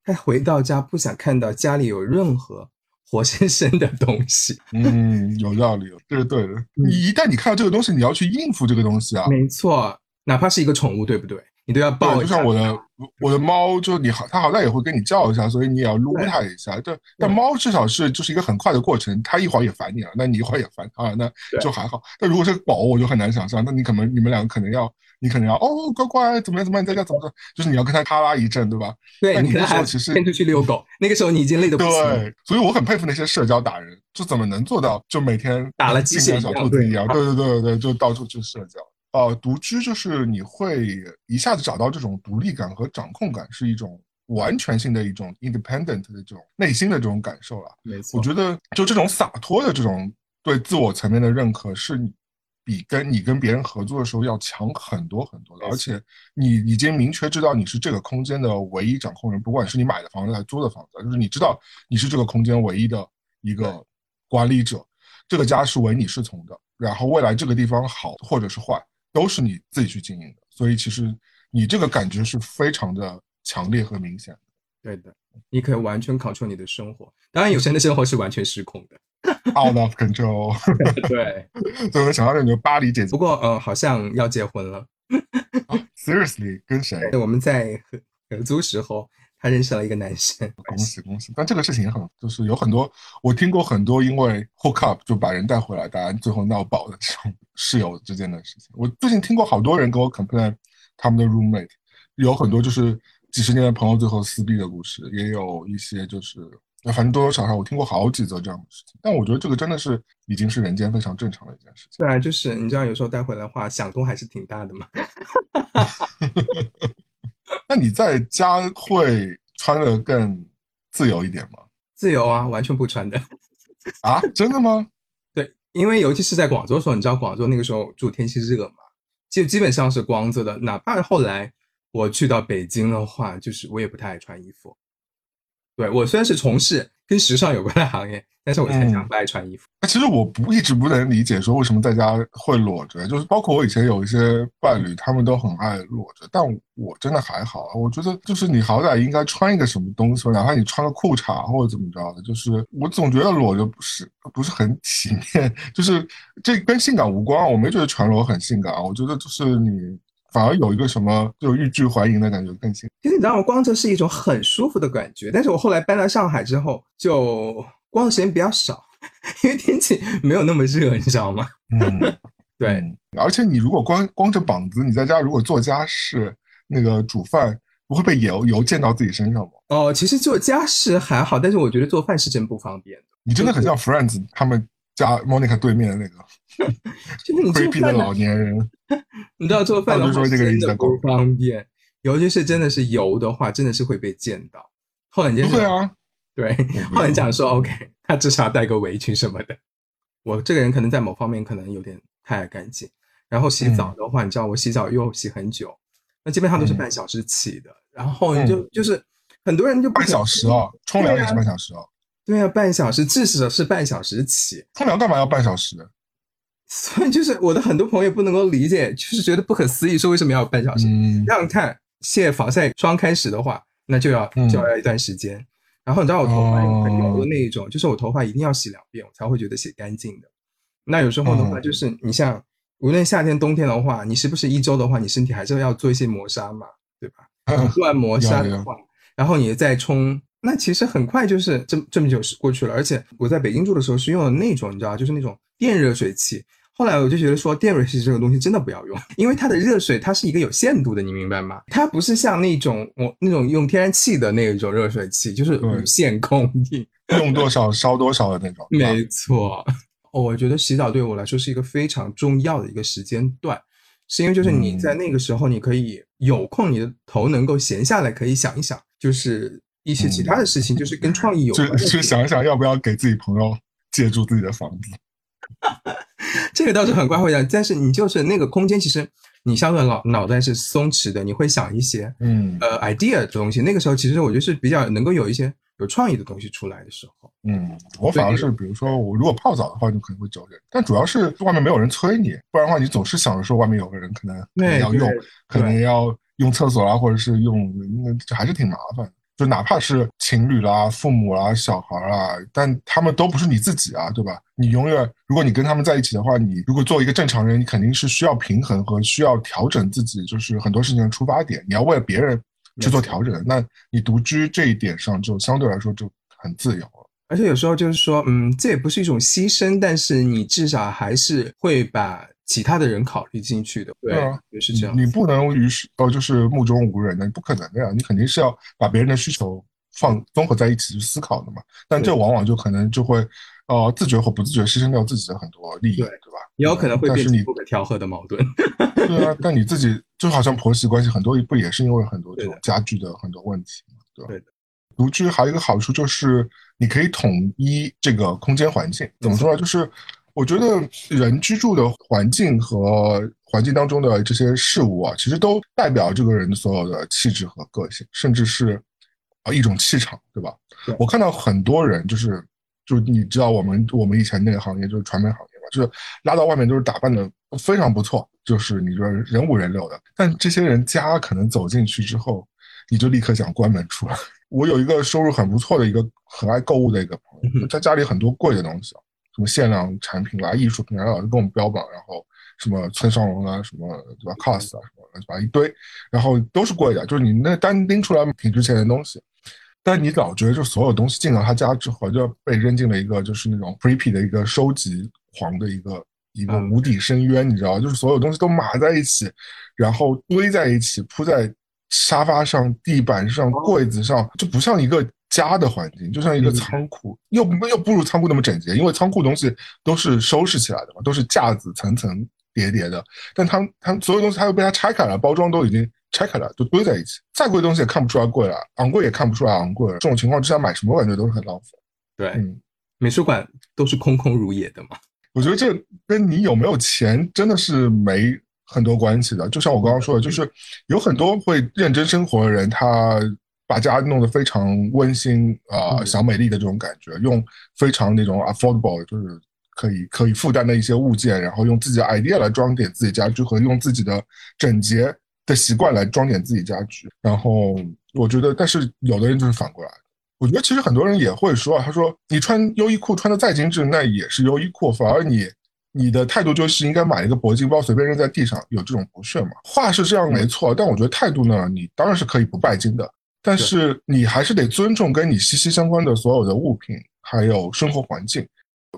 他回到家不想看到家里有任何活生生的东西。嗯，有道理，这是对的。你一旦你看到这个东西，你要去应付这个东西啊。没错，哪怕是一个宠物，对不对？你都要抱，就像我的我的猫，就你好，它好歹也会跟你叫一下，所以你也要撸它一下。但但猫至少是就是一个很快的过程，它一会儿也烦你了，那你一会儿也烦它，那就还好。但如果是狗，我就很难想象，那你可能你们两个可能要，你可能要哦乖乖怎么样怎么样，你在家怎么着？就是你要跟它咔啦一阵，对吧？对，你那时候其实牵出去遛狗，那个时候你已经累得不行。对，所以我很佩服那些社交达人，就怎么能做到就每天打了鸡血小兔子一样，对对对对对，就到处去社交。呃，独居就是你会一下子找到这种独立感和掌控感，是一种完全性的一种 independent 的这种内心的这种感受了。没错，我觉得就这种洒脱的这种对自我层面的认可，是你比跟你跟别人合作的时候要强很多很多的。而且你已经明确知道你是这个空间的唯一掌控人，不管是你买的房子还是租的房子，就是你知道你是这个空间唯一的一个管理者，这个家是唯你是从的。然后未来这个地方好或者是坏。都是你自己去经营的，所以其实你这个感觉是非常的强烈和明显的。对的，你可以完全 control 你的生活，当然有些人的生活是完全失控的，out of control。[LAUGHS] 对，所以我想到你的巴黎姐姐。不过，呃，好像要结婚了。Seriously，跟谁？我们在合租时候。他认识了一个男生，恭喜恭喜！但这个事情也很，就是有很多，我听过很多因为 hook up 就把人带回来，大家最后闹爆的这种室友之间的事情。我最近听过好多人跟我 complain 他们的 roommate，有很多就是几十年的朋友最后撕逼的故事，也有一些就是，反正多多少少我听过好几则这样的事情。但我觉得这个真的是已经是人间非常正常的一件事情。对啊，就是你知道有时候带回来的话，响动还是挺大的嘛。[LAUGHS] [LAUGHS] 那你在家会穿的更自由一点吗？自由啊，完全不穿的。[LAUGHS] 啊，真的吗？[LAUGHS] 对，因为尤其是在广州的时候，你知道广州那个时候住天气热嘛，就基本上是光着的。哪怕后来我去到北京的话，就是我也不太爱穿衣服。对我虽然是从事跟时尚有关的行业，但是我才想嗯不爱穿衣服。那其实我不一直不能理解，说为什么在家会裸着，就是包括我以前有一些伴侣，他们都很爱裸着，但我真的还好啊。我觉得就是你好歹应该穿一个什么东西，哪怕你穿个裤衩或者怎么着的，就是我总觉得裸着不是不是很体面，[LAUGHS] 就是这跟性感无关啊。我没觉得全裸很性感啊，我觉得就是你反而有一个什么就欲拒还迎的感觉更性。其实你知道吗？光着是一种很舒服的感觉，但是我后来搬到上海之后，就光的时间比较少，因为天气没有那么热，你知道吗？嗯。[LAUGHS] 对，嗯，而且你如果光光着膀子，你在家如果做家事，那个煮饭，不会被油油溅到自己身上吗？哦，其实做家事还好，但是我觉得做饭是真不方便的。你真的很像 Friends 他们家 Monica 对面的那个 [LAUGHS] 就是你做 creepy 的老年人。[LAUGHS] 你知道做饭的话真的不方便，尤其是真的是油的话，真的是会被溅到。后来你就不会啊，对，不后来讲说 OK，[LAUGHS] 他至少要带个围裙什么的。我这个人可能在某方面可能有点太爱干净，然后洗澡的话，你知道我洗澡又洗很久，那基本上都是嗯半小时起的，然后你就、就是很多人就半小时哦，冲凉也是半小时啊。对啊，半小时至少是半小时起，他们要干嘛要半小时呢？[LAUGHS] 所以就是我的很多朋友不能够理解，就是觉得不可思议，说为什么要有半小时？嗯这样看卸防晒霜开始的话，那就要嗯就要一段时间。然后你知道我头发有很油哦的那一种，就是我头发一定要洗两遍，我才会觉得洗干净的。那有时候的话，嗯就是你像无论夏天冬天的话，你是不是一周的话，你身体还是要做一些磨砂嘛，对吧？[LAUGHS] 你做完磨砂的话，然后你再冲，那其实很快就是这这么久是过去了。而且我在北京住的时候是用的那种，你知道，就是那种电热水器。后来我就觉得说，电热水器这个东西真的不要用，因为它的热水它是一个有限度的，你明白吗？它不是像那种我那种用天然气的那种热水器，就是对无限供应。用多少烧多少的那种。[LAUGHS] 没错，哦，我觉得洗澡对我来说是一个非常重要的一个时间段，是因为就是你嗯在那个时候，你可以有空，你的头能够闲下来，可以想一想，就是一些其他的事情，就是跟创意有关就想一想要不要给自己朋友借住自己的房子。[LAUGHS] 这个倒是很怪会的，但是你就是那个空间，其实你相对脑脑袋是松弛的，你会想一些嗯呃 idea 的东西。那个时候其实我觉得是比较能够有一些有创意的东西出来的时候。嗯，我反而是比如说我如果泡澡的话，就可能会找人，但主要是外面没有人催你，不然的话你总是想着说外面有个人可能对要用，可能要用厕所啊，或者是用，那这还是挺麻烦的。就哪怕是情侣啦、父母啦、小孩啊，但他们都不是你自己啊，对吧？你永远，如果你跟他们在一起的话，你如果做一个正常人，你肯定是需要平衡和需要调整自己，就是很多事情的出发点，你要为了别人去做调整。那你独居这一点上，就相对来说就很自由了。而且有时候就是说，嗯，这也不是一种牺牲，但是你至少还是会把其他的人考虑进去的。对，啊也是这样。你不能于是哦，就是目中无人的，你不可能的呀。你肯定是要把别人的需求放综合在一起去思考的嘛。但这往往就可能就会，呃，自觉或不自觉牺牲掉自己的很多利益，对对吧？也有可能会但是你变成不可调和的矛盾。[LAUGHS] 对啊，但你自己就好像婆媳关系很多不也是因为很多这种家具的很多问题嘛，对吧？对的。独居还有一个好处就是你可以统一这个空间环境。怎么说呢？就是我觉得人居住的环境和环境当中的这些事物啊，其实都代表这个人所有的气质和个性，甚至是啊一种气场，对吧对？我看到很多人就是。就你知道我们我们以前那个行业就是传媒行业嘛，就是拉到外面都是打扮的非常不错，就是你说人五人六的。但这些人家可能走进去之后，你就立刻想关门出来。[LAUGHS] 我有一个收入很不错的一个很爱购物的一个朋友，他家里很多贵的东西啊，什么限量产品啦、艺术品啊，老是跟我们标榜，然后什么村上隆啊、什么对吧，COS 啊什么乱七八糟一堆，然后都是贵的，就是你那单拎出来挺值钱的东西。但你老觉得，就所有东西进到他家之后，就被扔进了一个就是那种 creepy 的一个收集狂的一个一个嗯无底深渊，你知道吗？就是所有东西都码在一起，然后堆在一起，铺在沙发上、地板上、柜子上，就不像一个家的环境，就像一个嗯仓库，又又不如仓库那么整洁，因为仓库东西都是收拾起来的嘛，都是架子层层叠叠的，但他们他们所有东西它又被它拆开了，包装都已经拆开了，就堆在一起。再贵的东西也看不出来贵了，昂贵也看不出来昂贵了。这种情况之下，买什么我感觉都是很浪费。对，嗯，美术馆都是空空如也的嘛。我觉得这跟你有没有钱真的是没很多关系的。就像我刚刚说的，就是有很多会认真生活的人，他把家弄得非常温馨啊、嗯小美丽的这种感觉，用非常那种 affordable，就是可以可以负担的一些物件，然后用自己的 idea 来装点自己家居，和用自己的整洁的习惯来装点自己家居。然后我觉得，但是有的人就是反过来。我觉得其实很多人也会说啊，他说你穿优衣库穿的再精致，那也是优衣库，反而你你的态度就是应该买一个铂金包随便扔在地上，有这种不屑嘛？话是这样没错，但我觉得态度呢，你当然是可以不拜金的，但是你还是得尊重跟你息息相关的所有的物品，还有生活环境。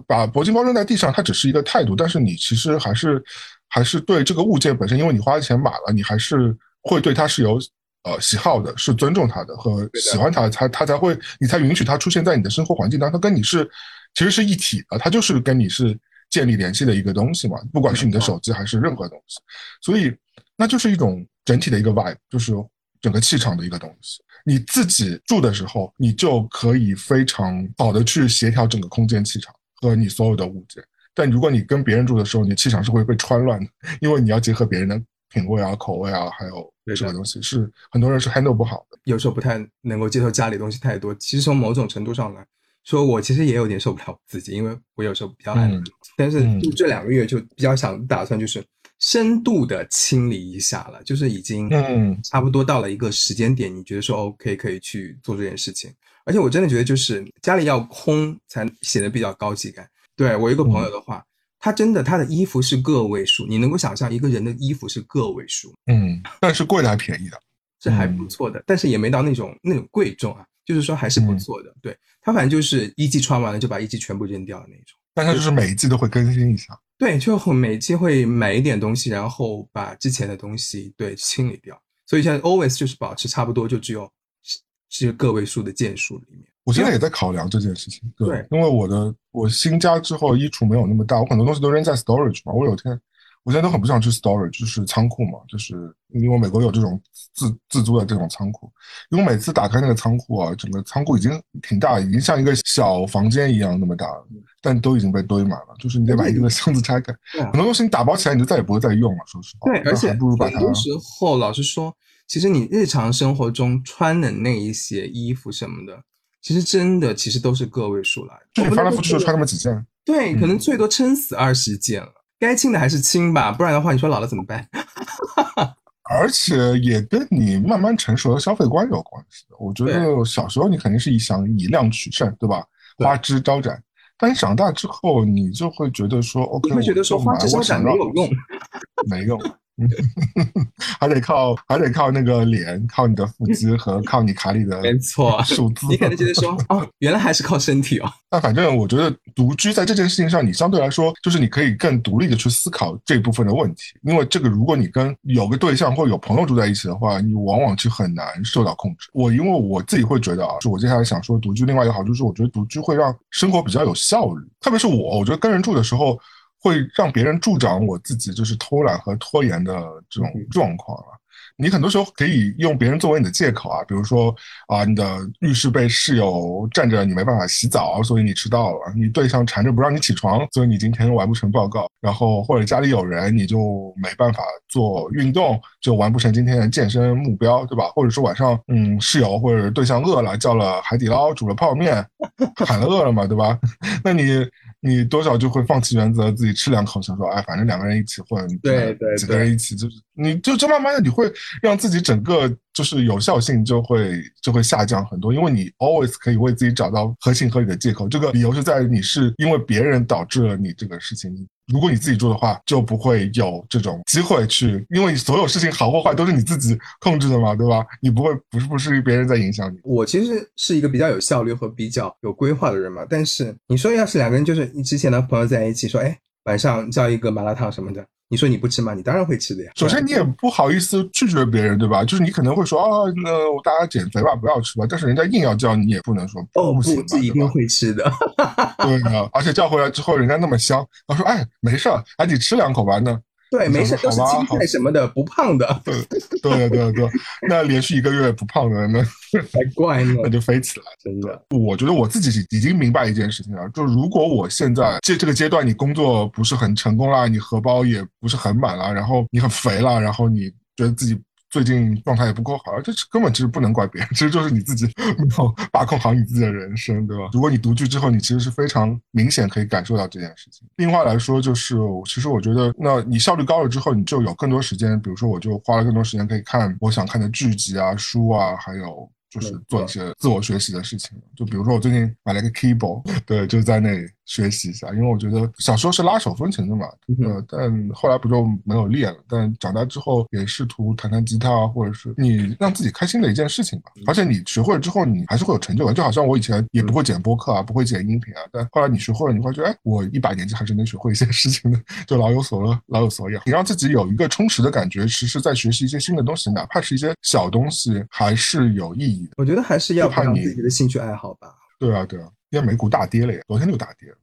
把铂金包扔在地上，它只是一个态度，但是你其实还是还是对这个物件本身，因为你花钱买了，你还是会对它是有呃喜好的，是尊重它的和喜欢它的，它它才会你才允许它出现在你的生活环境当中，它跟你是其实是一体的，它就是跟你是建立联系的一个东西嘛，不管是你的手机还是任何东西，所以那就是一种整体的一个 vibe，就是整个气场的一个东西。你自己住的时候，你就可以非常好的去协调整个空间气场和你所有的物件。但如果你跟别人住的时候，你气场是会被穿乱的，因为你要结合别人的品味啊、口味啊，还有对的这个东西，是很多人是 handle 不好的。有时候不太能够接受家里东西太多。其实从某种程度上来说，我其实也有点受不了我自己，因为我有时候比较懒嗯但是嗯就这两个月就比较想打算就是深度的清理一下了，就是已经嗯差不多到了一个时间点，你觉得说 OK 可以去做这件事情。而且我真的觉得就是家里要空才显得比较高级感。对我一个朋友的话，他真的他的衣服是个位数，你能够想象一个人的衣服是个位数，嗯，但是贵的还便宜的。是还不错的，但是也没到那种那种贵重啊，就是说还是不错的。对他反正就是一季穿完了就把一季全部扔掉的那种。但他就是每一季都会更新一下。对，就很每期会买一点东西，然后把之前的东西对清理掉。所以现在 always 就是保持差不多，就只有是是个位数的件数里面。我现在也在考量这件事情，对，对因为我的我新家之后衣橱没有那么大，我很多东西都扔在 storage 嘛。我有天，我现在都很不想去 storage，就是仓库嘛，就是因为美国有这种自自租的这种仓库，因为每次打开那个仓库啊，整个仓库已经挺大，已经像一个小房间一样那么大了，但都已经被堆满了，就是你得把一个箱子拆开，很多东西你打包起来你就再也不会再用了，说实话。对，而且还不如把它很多时候，老实说，其实你日常生活中穿的那一些衣服什么的，其实真的其实都是个位数来的。就你翻来覆去就穿那么几件。对，可能嗯最多撑死二十件了。该亲的还是亲吧，不然的话，你说老了怎么办？[LAUGHS] 而且也跟你慢慢成熟的消费观有关系。我觉得小时候你肯定是以想以量取胜，对吧？对花枝招展。但你长大之后，你就会觉得说，OK，你会觉得说花枝招展没有用，[LAUGHS] 没用，[LAUGHS] 还得靠还得靠那个脸，靠你的腹肌和 [LAUGHS] 靠你卡里的没错 [LAUGHS] 数字。你可能觉得说，哦，原来还是靠身体哦。那反正我觉得独居在这件事情上，你相对来说就是你可以更独立的去思考这部分的问题，因为这个如果你跟有个对象或有朋友住在一起的话，你往往就很难受到控制。我因为我自己会觉得啊，是我接下来想说独居另外一个好处是，我觉得独居会让生活比较有效率，特别是我，我觉得跟人住的时候会让别人助长我自己就是偷懒和拖延的这种状况啊。你很多时候可以用别人作为你的借口啊，比如说啊，你的浴室被室友占着，你没办法洗澡，所以你迟到了；你对象缠着不让你起床，所以你今天完不成报告。然后或者家里有人，你就没办法做运动，就完不成今天的健身目标，对吧？或者说晚上，嗯，室友或者对象饿了，叫了海底捞，煮了泡面，喊了饿了嘛，对吧？[LAUGHS] 那你你多少就会放弃原则，自己吃两口，想说，哎，反正两个人一起混，对对几个人一起就是，你就就慢慢的你会让自己整个就是有效性就会就会下降很多，因为你 always 可以为自己找到合情合理的借口，这个理由是在于你是因为别人导致了你这个事情。如果你自己做的话，就不会有这种机会去，因为所有事情好或坏都是你自己控制的嘛，对吧？你不会不是不是别人在影响你。我其实是一个比较有效率和比较有规划的人嘛，但是你说要是两个人就是你之前的朋友在一起说，哎，晚上叫一个麻辣烫什么的，你说你不吃吗？你当然会吃的呀。首先，你也不好意思拒绝别人，对吧？就是你可能会说，哦，那大家减肥吧，不要吃吧。但是人家硬要叫你，也不能说哦不不行一定？会吃的。对啊，而且叫回来之后，人家那么香，他说，哎，没事儿，哎，你吃两口吧。那对，没事，都是青菜什么的，不胖的，对对对，那连续一个月不胖的，那 [LAUGHS] 才怪呢那，就飞起来。真的。我觉得我自己已经明白一件事情了，就如果我现在这这个阶段，你工作不是很成功啦，你荷包也不是很满啦，然后你很肥啦，然后你觉得自己最近状态也不够好，这根本其实不能怪别人，其实就是你自己 [LAUGHS] 没有把控好你自己的人生，对吧？如果你独居之后，你其实是非常明显可以感受到这件事情。另外来说，就是其实我觉得，那你效率高了之后，你就有更多时间，比如说我就花了更多时间可以看我想看的剧集啊、书啊，还有。就是做一些自我学习的事情，就比如说我最近买了一个 keyboard，对，就在那里学习一下，因为我觉得小时候是拉手风琴的嘛，呃，但后来不就没有练了。但长大之后也试图弹弹吉他啊，或者是你让自己开心的一件事情吧。而且你学会了之后，你还是会有成就感。就好像我以前也不会剪播客啊，不会剪音频啊，但后来你学会了，你会觉得，哎，我一把年纪还是能学会一些事情的，就老有所乐，老有所养。你让自己有一个充实的感觉，其实在学习一些新的东西，哪怕是一些小东西，还是有意义的。我觉得还是要。要培养自己的兴趣爱好吧。对啊，对啊，因为美股大跌了呀，昨天就大跌了。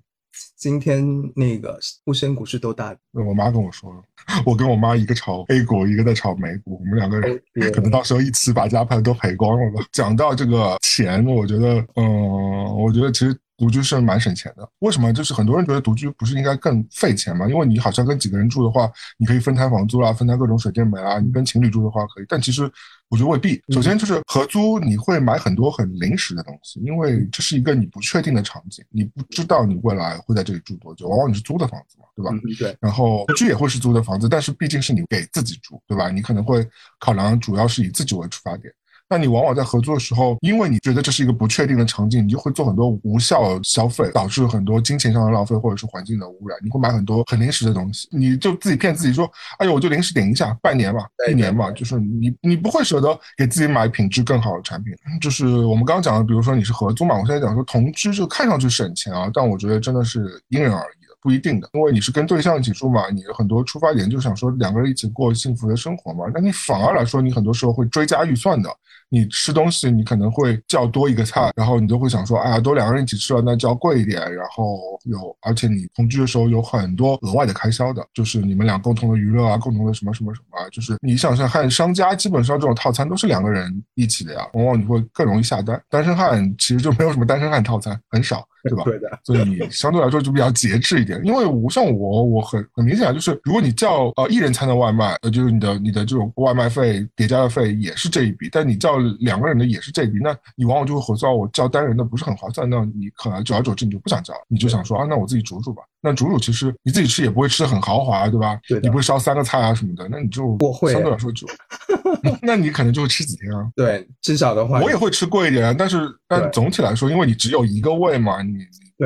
今天那个沪深股市都大。我妈跟我说了，[LAUGHS] 我跟我妈一个炒 A 股，一个在炒美股，我们两个人可能到时候一起把家盘都赔光了吧。讲到这个钱，我觉得，嗯，我觉得其实。独居是蛮省钱的，为什么？就是很多人觉得独居不是应该更费钱吗？因为你好像跟几个人住的话，你可以分摊房租啦，分摊各种水电煤啊。你跟情侣住的话可以，但其实我觉得未必。首先就是合租，你会买很多很临时的东西，因为这是一个你不确定的场景，你不知道你未来会在这里住多久。往往你是租的房子嘛，对吧？对。然后独居也会是租的房子，但是毕竟是你给自己住，对吧？你可能会考量主要是以自己为出发点。那你往往在合作的时候，因为你觉得这是一个不确定的场景，你就会做很多无效消费，导致很多金钱上的浪费或者是环境的污染。你会买很多很临时的东西，你就自己骗自己说：“哎呦，我就临时顶一下，半年嘛，一年嘛。”就是你你不会舍得给自己买品质更好的产品。就是我们刚刚讲的，比如说你是合租嘛，我现在讲说同居就看上去省钱啊，但我觉得真的是因人而异的，不一定的。因为你是跟对象一起住嘛，你很多出发点就想说两个人一起过幸福的生活嘛，那你反而来说，你很多时候会追加预算的。你吃东西，你可能会叫多一个菜，然后你就会想说，哎呀，都两个人一起吃了，那就要贵一点。然后有，而且你同居的时候有很多额外的开销的，就是你们俩共同的娱乐啊，共同的什么什么什么，就是你想想看，商家基本上这种套餐都是两个人一起的呀，往往你会更容易下单。单身汉其实就没有什么单身汉套餐，很少。对吧？对的，[LAUGHS] 所以你相对来说就比较节制一点。因为我像我，我很很明显就是，如果你叫呃一人餐的外卖，呃就是你的你的这种外卖费叠加的费也是这一笔，但你叫两个人的也是这一笔，那你往往就会核算我叫单人的不是很划算，那你可能久而久之你就不想叫，你就想说啊，那我自己煮煮吧。那煮煮其实你自己吃也不会吃的很豪华，对吧？对，你不会烧三个菜啊什么的，那你就我会相对来说就，[LAUGHS] 那你可能就会吃几天啊。对，至少的话我也会吃贵一点，但是但总体来说，因为你只有一个胃嘛，你。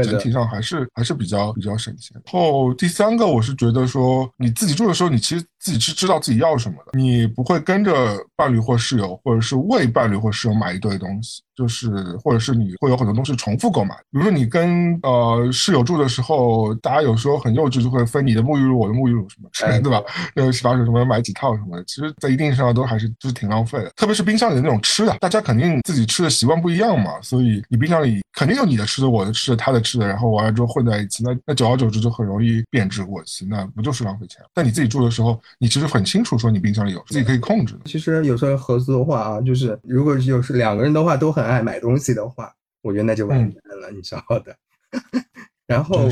整体上还是还是比较比较省钱。然后第三个，我是觉得说你自己住的时候，你其实自己是知道自己要什么的，你不会跟着伴侣或室友，或者是为伴侣或室友买一堆东西。就是，或者是你会有很多东西重复购买，比如说你跟呃室友住的时候，大家有时候很幼稚，就会分你的沐浴露，我的沐浴露什么，对 [LAUGHS] 吧？那个洗发水什么买几套什么的，其实在一定程度上都还是就是挺浪费的。特别是冰箱里的那种吃的，大家肯定自己吃的习惯不一样嘛，所以你冰箱里肯定有你的吃的、我的吃的、他的吃的，然后完了之后混在一起，那那久而久之就很容易变质过期，那不就是浪费钱？但你自己住的时候，你其实很清楚说你冰箱里有，自己可以控制的。其实有时候合租的话啊，就是如果有是两个人的话都很。爱买东西的话，我觉得那就完蛋了，你知道的。[LAUGHS] 然后，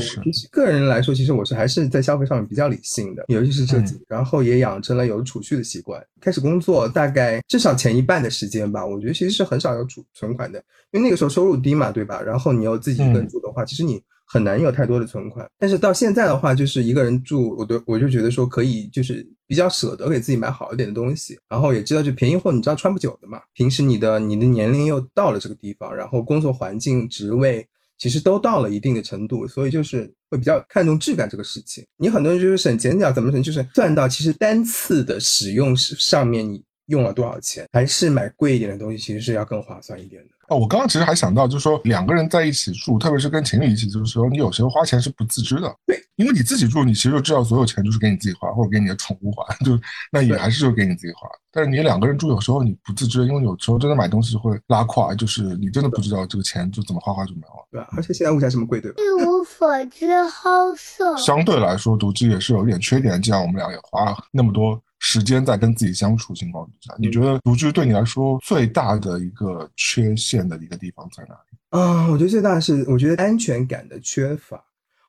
个人来说，其实我是还是在消费上面比较理性的，尤其是这几，然后也养成了有储蓄的习惯。开始工作大概至少前一半的时间吧，我觉得其实是很少有储存款的，因为那个时候收入低嘛，对吧？然后你又自己一个人住的话，其实你。很难有太多的存款，但是到现在的话，就是一个人住，我都我就觉得说可以，就是比较舍得给自己买好一点的东西，然后也知道就便宜货，你知道穿不久的嘛。平时你的你的年龄又到了这个地方，然后工作环境、职位其实都到了一定的程度，所以就是会比较看重质感这个事情。你很多人就是省钱讲怎么省，就是算到其实单次的使用上面你用了多少钱，还是买贵一点的东西其实是要更划算一点的。哦，我刚刚其实还想到，就是说两个人在一起住，特别是跟情侣一起，就是说你有时候花钱是不自知的。对，因为你自己住，你其实就知道所有钱就是给你自己花，或者给你的宠物花，就那也还是就给你自己花。但是你两个人住，有时候你不自知，因为有时候真的买东西会拉胯，就是你真的不知道这个钱就怎么花花就没了。对，而且现在物价这么贵，对吧？一无所知，好色。相对来说，独居也是有点缺点。既然我们俩也花了那么多。时间在跟自己相处情况之下，你觉得独居对你来说最大的一个缺陷的一个地方在哪里？啊，我觉得最大的是我觉得安全感的缺乏。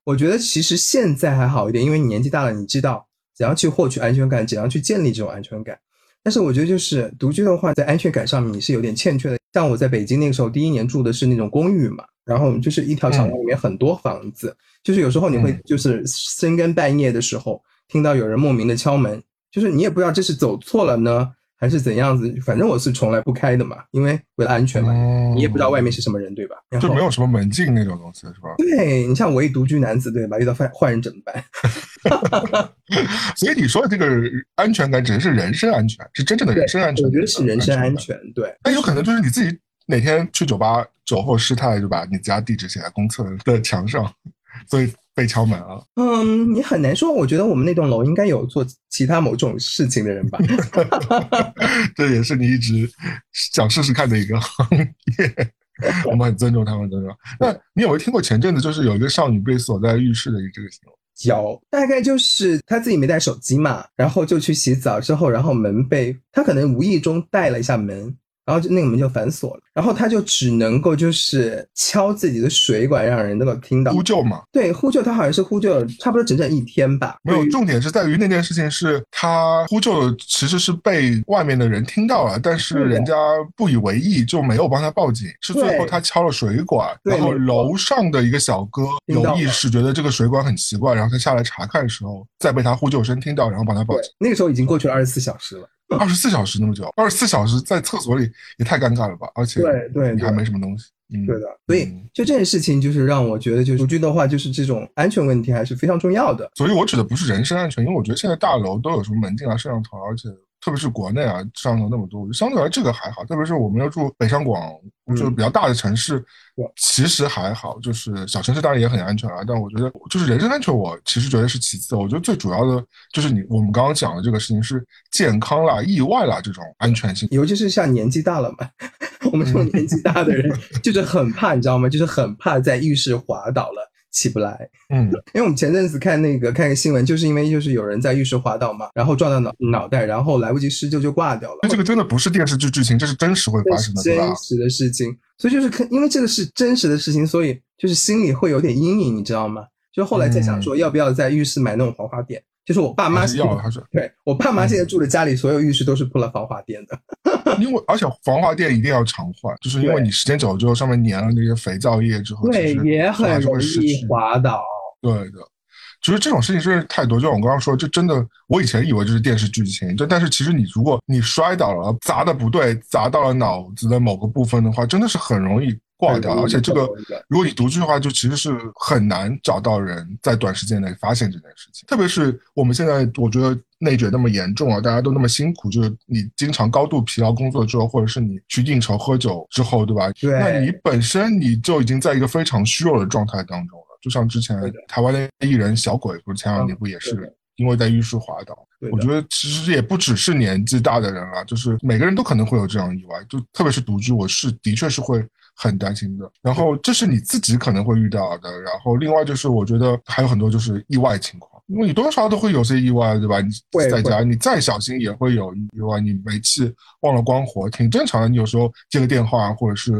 我觉得其实现在还好一点，因为你年纪大了，你知道怎样去获取安全感，怎样去建立这种安全感。但是我觉得就是独居的话，在安全感上面你是有点欠缺的。像我在北京那个时候，第一年住的是那种公寓嘛，然后就是一条小楼里面很多房子，就是有时候你会就是深更半夜的时候听到有人莫名的敲门，就是你也不知道这是走错了呢。还是怎样子，反正我是从来不开的嘛，因为为了安全嘛，你也不知道外面是什么人，对吧？就没有什么门禁那种东西，是吧？对你像我一独居男子，对吧？遇到坏坏人怎么办？[LAUGHS] [LAUGHS] 所以你说的这个安全感，指的是人身安全，是真正的人身安全。我觉得是人身安全，对。那有可能就是你自己哪天去酒吧酒后失态，就把你家地址写在公厕的墙上，所以。被敲门啊？嗯，你很难说。我觉得我们那栋楼应该有做其他某种事情的人吧。[LAUGHS] 这也是你一直想试试看的一个行业。我们很尊重他们，尊重。那你有没有听过前阵子就是有一个少女被锁在浴室的一个这个新闻？有，大概就是她自己没带手机嘛，然后就去洗澡之后，然后门被她可能无意中带了一下门。然后就那个门就反锁了，然后他就只能够就是敲自己的水管，让人能够听到呼救嘛。对，呼救他好像是呼救了差不多整整一天吧。没有，重点是在于那件事情是他呼救其实是被外面的人听到了，但是人家不以为意，就没有帮他报警。是最后他敲了水管，然后楼上的一个小哥有意识觉得这个水管很奇怪，然后他下来查看的时候，再被他呼救声听到，然后帮他报警。那个时候已经过去了二十四小时了。[LAUGHS] 二十四小时那么久，二十四小时在厕所里也太尴尬了吧！而且对对，你还没什么东西，对的。所以就这件事情，就是让我觉得，就是独居的话，就是这种安全问题还是非常重要的。所以我指的不是人身安全，因为我觉得现在大楼都有什么门禁啊、摄像头，而且。特别是国内啊，上头那么多，相对来这个还好。特别是我们要住北上广，就是比较大的城市，其实还好。就是小城市当然也很安全啊，但我觉得就是人身安全，我其实觉得是其次。我觉得最主要的就是你我们刚刚讲的这个事情是健康啦、意外啦这种安全性。尤其是像年纪大了嘛，[LAUGHS] 我们这种年纪大的人就是很怕，你知道吗？就是很怕在浴室滑倒了。起不来，嗯，因为我们前阵子看那个看个新闻，就是因为就是有人在浴室滑倒嘛，然后撞到脑脑袋，然后来不及施救就挂掉了。这个真的不是电视剧剧情，这是真实会发生的，真实的事情。所以就是看，因为这个是真实的事情，所以就是心里会有点阴影，你知道吗？就后来在想说，要不要在浴室买那种防滑垫。就是我爸妈要，他说，对我爸妈现在住的家里，所有浴室都是铺了防滑垫的。[LAUGHS] 因为而且防滑垫一定要常换，就是因为你时间久了之后，上面粘了那些肥皂液之后，对，也很容易滑倒。对的，就是这种事情真是太多。就像我刚刚说，就真的，我以前以为这是电视剧情，就但是其实你如果你摔倒了，砸的不对，砸到了脑子的某个部分的话，真的是很容易。挂掉，而且这个，如果你独居的话，就其实是很难找到人在短时间内发现这件事情。特别是我们现在，我觉得内卷那么严重啊，大家都那么辛苦，就是你经常高度疲劳工作之后，或者是你去应酬喝酒之后，对吧？对。那你本身你就已经在一个非常虚弱的状态当中了。就像之前台湾的艺人小鬼，不是前两年不也是因为在浴室滑倒？我觉得其实也不只是年纪大的人啊，就是每个人都可能会有这样意外，就特别是独居，我是的确是会。很担心的，然后这是你自己可能会遇到的，然后另外就是我觉得还有很多就是意外情况，因为你多多少少都会有些意外，对吧？你在家你再小心也会有意外，你煤气忘了关火，挺正常的。你有时候接个电话或者是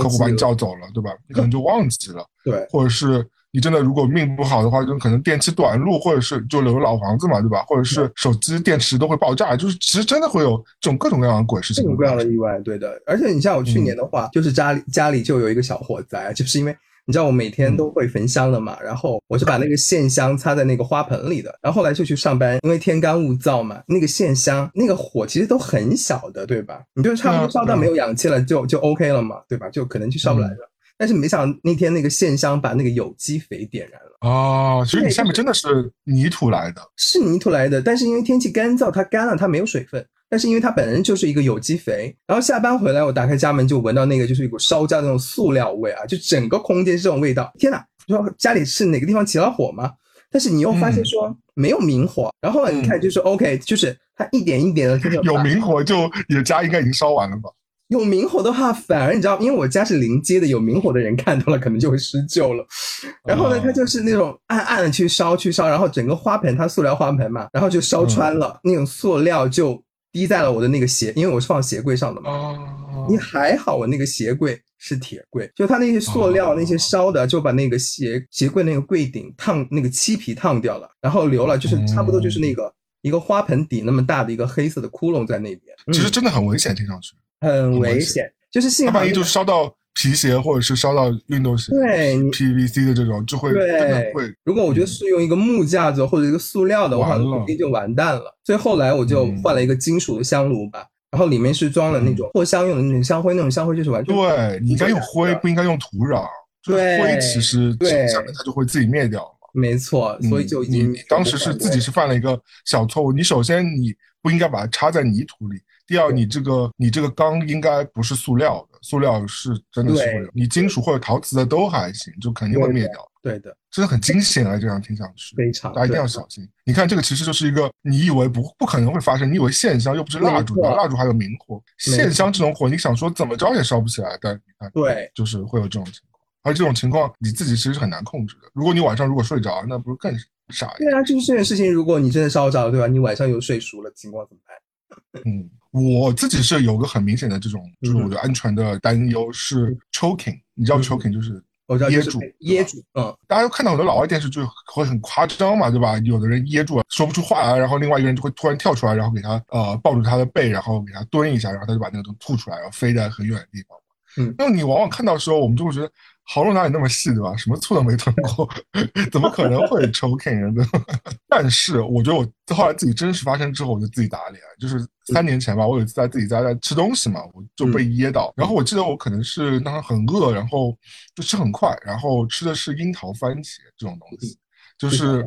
客户把你叫走了，对吧？你可能就忘记了，对，或者是。你真的如果命不好的话，就可能电器短路，或者是就留老房子嘛，对吧？或者是手机电池都会爆炸，就是其实真的会有这种各种各样的鬼事情，各种各样的意外，对的。而且你像我去年的话，就是家里家里就有一个小火灾，就是因为你知道我每天都会焚香的嘛，然后我就把那个线香插在那个花盆里的，然后后来就去上班，因为天干物燥嘛，那个线香那个火其实都很小的，对吧？你就差不多烧到没有氧气了，就就 OK 了嘛，对吧？就可能就烧不来了。但是没想到那天那个线香把那个有机肥点燃了哦，所以你下面真的是泥土来的，是泥土来的。但是因为天气干燥，它干了，它没有水分。但是因为它本身就是一个有机肥，然后下班回来，我打开家门就闻到那个就是一股烧焦的那种塑料味啊，就整个空间是这种味道。天哪，说家里是哪个地方起了火吗？但是你又发现说没有明火，然后你看就是 OK，就是它一点一点的 [LAUGHS] 有明火，就你的家应该已经烧完了吧？有明火的话，反而你知道，因为我家是临街的，有明火的人看到了，可能就会施救了。[LAUGHS] 然后呢，它就是那种暗暗的去烧去烧，然后整个花盆它塑料花盆嘛，然后就烧穿了，那种塑料就滴在了我的那个鞋，因为我是放鞋柜上的嘛。哦。你还好，我那个鞋柜是铁柜，就它那些塑料那些烧的，就把那个鞋鞋柜那个柜顶烫那个漆皮烫掉了，然后留了就是差不多就是那个一个花盆底那么大的一个黑色的窟窿在那边，其实嗯真的很危险，听上去。很危险。就是幸好它万一就烧到皮鞋，或者是烧到运动鞋，对 PVC 的这种，就会真的对会，如果我觉得是用一个木架子或者一个塑料的话，完了肯定就完蛋了。所以后来我就嗯换了一个金属的香炉吧，然后里面是装了那种扩香用的那种香灰，那种香灰就是完全对你应该用灰，不应该用土壤。就是对灰其实对下面它就会自己灭掉嘛。没错，所以就你你当时是自己是犯了一个小错误。你首先你不应该把它插在泥土里，第二你这个你这个缸应该不是塑料的，塑料是真的是会有，你金属或者陶瓷的都还行，就肯定会灭掉。对的，真的很惊险啊！这样听上去，非常大家一定要小心。你看，这个其实就是一个你以为不不可能会发生，你以为线香又不是蜡烛，蜡烛还有明火，线香这种火，你想说怎么着也烧不起来，但你看，对，就是会有这种情况，而这种情况你自己其实是很难控制的。如果你晚上如果睡着，那不是更傻？对啊，就是这件事情，如果你真的烧着了，对吧？你晚上又睡熟了，情况怎么办？嗯，我自己是有个很明显的这种，就是我嗯的安全的担忧是 choking，你知道嗯 choking 就是噎住，噎住，嗯，大家都看到很多老外电视剧会很夸张嘛，对吧？有的人噎住了，说不出话来，然后另外一个人就会突然跳出来，然后给他呃抱住他的背，然后给他蹲一下，然后他就把那个东西吐出来，然后飞在很远的地方。嗯那你往往看到的时候，我们就会觉得喉咙哪里那么细，对吧？什么醋都没吞过，[LAUGHS] 怎么可能会 [LAUGHS] choking 呢？[LAUGHS] 但是我觉得我后来自己真实发生之后，我就自己打脸。就是三年前吧，我有一次在自己家在吃东西嘛，我就被噎到。然后我记得我可能是当时很饿，然后就吃很快，然后吃的是樱桃番茄这种东西，就是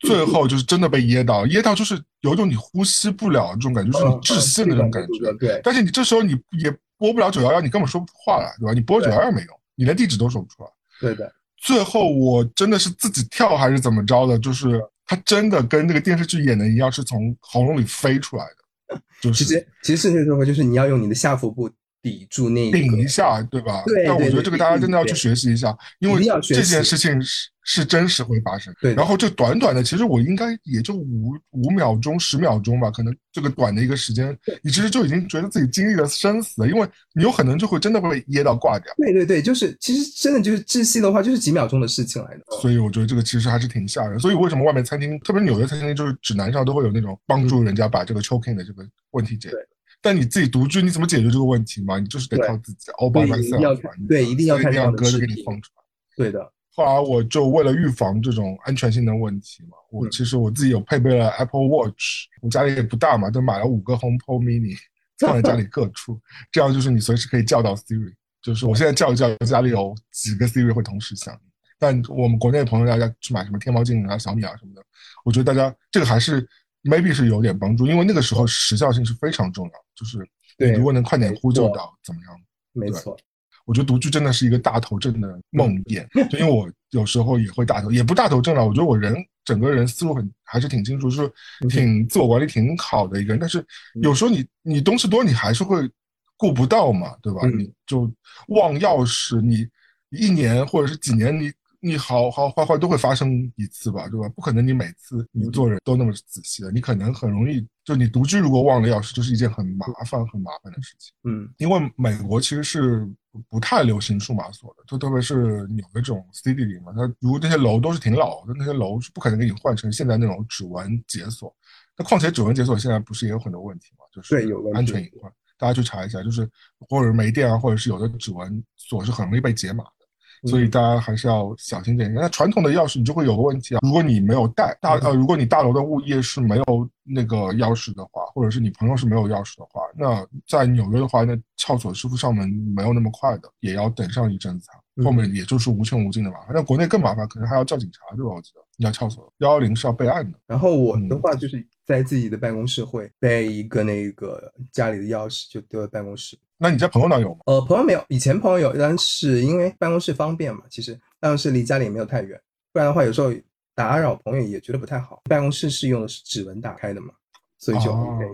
最后就是真的被噎到，噎到就是有一种你呼吸不了这种感觉，就是你窒息的那种感觉。对，但是你这时候你也拨不了九幺幺，你根本说不出话来，对吧？你拨九幺幺没用，你连地址都说不出来。对的，最后我真的是自己跳还是怎么着的，就是它真的跟那个电视剧演的一样，是从喉咙里飞出来的，[LAUGHS] 就是其实其实这时候就是你要用你的下腹部抵住那个顶一下，对吧？对对对但我觉得这个大家真的要去学习一下，因为这件事情是是真实会发生。对然后这短短的，其实我应该也就五五秒钟、十秒钟吧，可能这个短的一个时间，你其实就已经觉得自己经历了生死，因为你有可能就会真的会噎到挂掉。对对对，就是其实真的就是窒息的话，就是几秒钟的事情来的。所以我觉得这个其实还是挺吓人。所以为什么外面餐厅，特别是纽约餐厅，就是指南上都会有那种帮助人家把这个 choking 的这个问题解决对。但你自己独居，你怎么解决这个问题嘛？你就是得靠自己，all by 对一定要 myself 嘛。你对一定要一定要看这样的歌就给你放出来。对的，后来我就为了预防这种安全性的问题嘛，我嗯其实我自己有配备了 Apple Watch，我家里也不大嘛，就买了五个 HomePod Mini，[LAUGHS] 放在家里各处，这样就是你随时可以叫到 Siri。就是我现在叫一叫，家里有几个 Siri 会同时响。但我们国内的朋友大家去买什么天猫精灵啊、小米啊什么的，我觉得大家这个还是 maybe 是有点帮助，因为那个时候时效性是非常重要，就是你对如果能快点呼救到，怎么样？没错，我觉得独居真的是一个大头症的梦魇，就因为我有时候也会大头，也不大头症了。我觉得我人整个人思路很还是挺清楚，就是挺自我管理挺好的一个人。但是有时候你你东西多，你还是会顾不到嘛，对吧？嗯你就忘钥匙，你一年或者是几年，你你好好坏坏都会发生一次吧，对吧？不可能你每次你做人都那么仔细的，你可能很容易就你独居如果忘了钥匙，就是一件很麻烦很麻烦的事情。嗯因为美国其实是不太流行数码锁的，就特别是纽约这种 city 里嘛，它如果那些楼都是挺老的，那些楼是不可能给你换成现在那种指纹解锁。那况且指纹解锁现在不是也有很多问题嘛，就是对有安全隐患，大家去查一下，就是或者没电啊，或者是有的指纹锁是很容易被解码的。所以大家还是要小心点。那传统的钥匙你就会有个问题啊，如果你没有带大呃，如果你大楼的物业是没有那个钥匙的话，或者是你朋友是没有钥匙的话，那在纽约的话，那撬锁师傅上门没有那么快的，也要等上一阵子啊。后面也就是无穷无尽的麻烦。那国内更麻烦，可能还要叫警察，对吧？我记得你要撬锁，幺幺零是要备案的。然后我的嗯话就是在自己的办公室会备一个那个家里的钥匙，就丢在办公室。那你在朋友那有吗？呃，朋友没有，以前朋友有，但是因为办公室方便嘛，其实办公室离家里也没有太远，不然的话有时候打扰朋友也觉得不太好。办公室是用的是指纹打开的嘛，所以就哦 OK。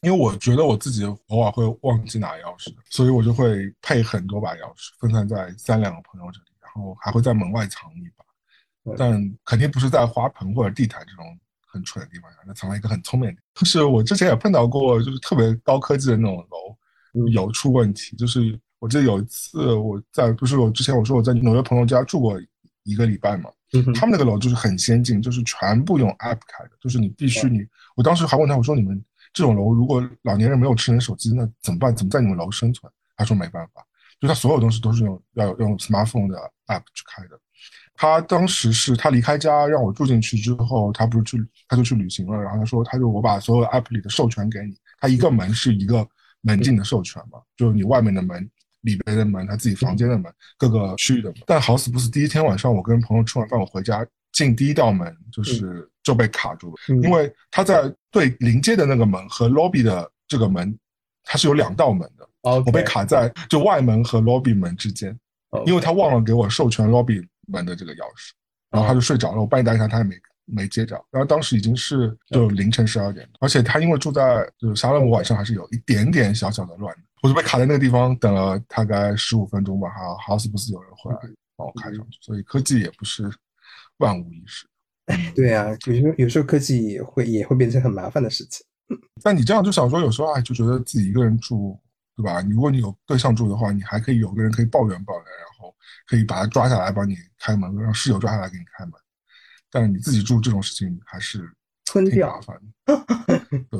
因为我觉得我自己偶尔会忘记拿钥匙，所以我就会配很多把钥匙，分散在三两个朋友这里，然后还会在门外藏一把，但肯定不是在花盆或者地毯这种很蠢的地方，那藏了一个很聪明的。就是我之前也碰到过，就是特别高科技的那种楼嗯有出问题，就是我记得有一次我在，不是我之前我说我在纽约朋友家住过一个礼拜嘛。嗯他们那个楼就是很先进，就是全部用 app 开的，就是你必须你，我当时还问他，我说你们这种楼如果老年人没有智能手机，那怎么办？怎么在你们楼生存？他说没办法，就他所有东西都是用要用 smartphone 的 app 去开的。他当时是他离开家让我住进去之后，他不是去他就去旅行了，然后他说他就我把所有 app 里的授权给你，他一个门是一个门禁的授权嘛，就是你外面的门。里边的门，他自己房间的门，各个区域的门。但好死不死，第一天晚上我跟朋友吃完饭，我回家进第一道门就是就被卡住了，嗯。因为他在对临街的那个门和 lobby 的这个门，它是有两道门的。我被卡在就外门和 lobby 门之间，因为他忘了给我授权 lobby 门的这个钥匙，然后他就睡着了，我半夜打给他，他也没没接着，然后当时已经是就凌晨十二点，而且他因为住在就是沙勒姆，晚上还是有一点点小小的乱的，我就被卡在那个地方等了大概十五分钟吧，好好死不死有人回来帮我开上去，所以科技也不是万无一失。[LAUGHS] 对啊，有时候有时候科技也会也会变成很麻烦的事情。[LAUGHS] 但你这样就想说，有时候哎，就觉得自己一个人住，对吧？你如果你有对象住的话，你还可以有个人可以抱怨抱怨，然后可以把他抓下来帮你开门，让室友抓下来给你开门。但是你自己住这种事情还是挺麻烦的。对，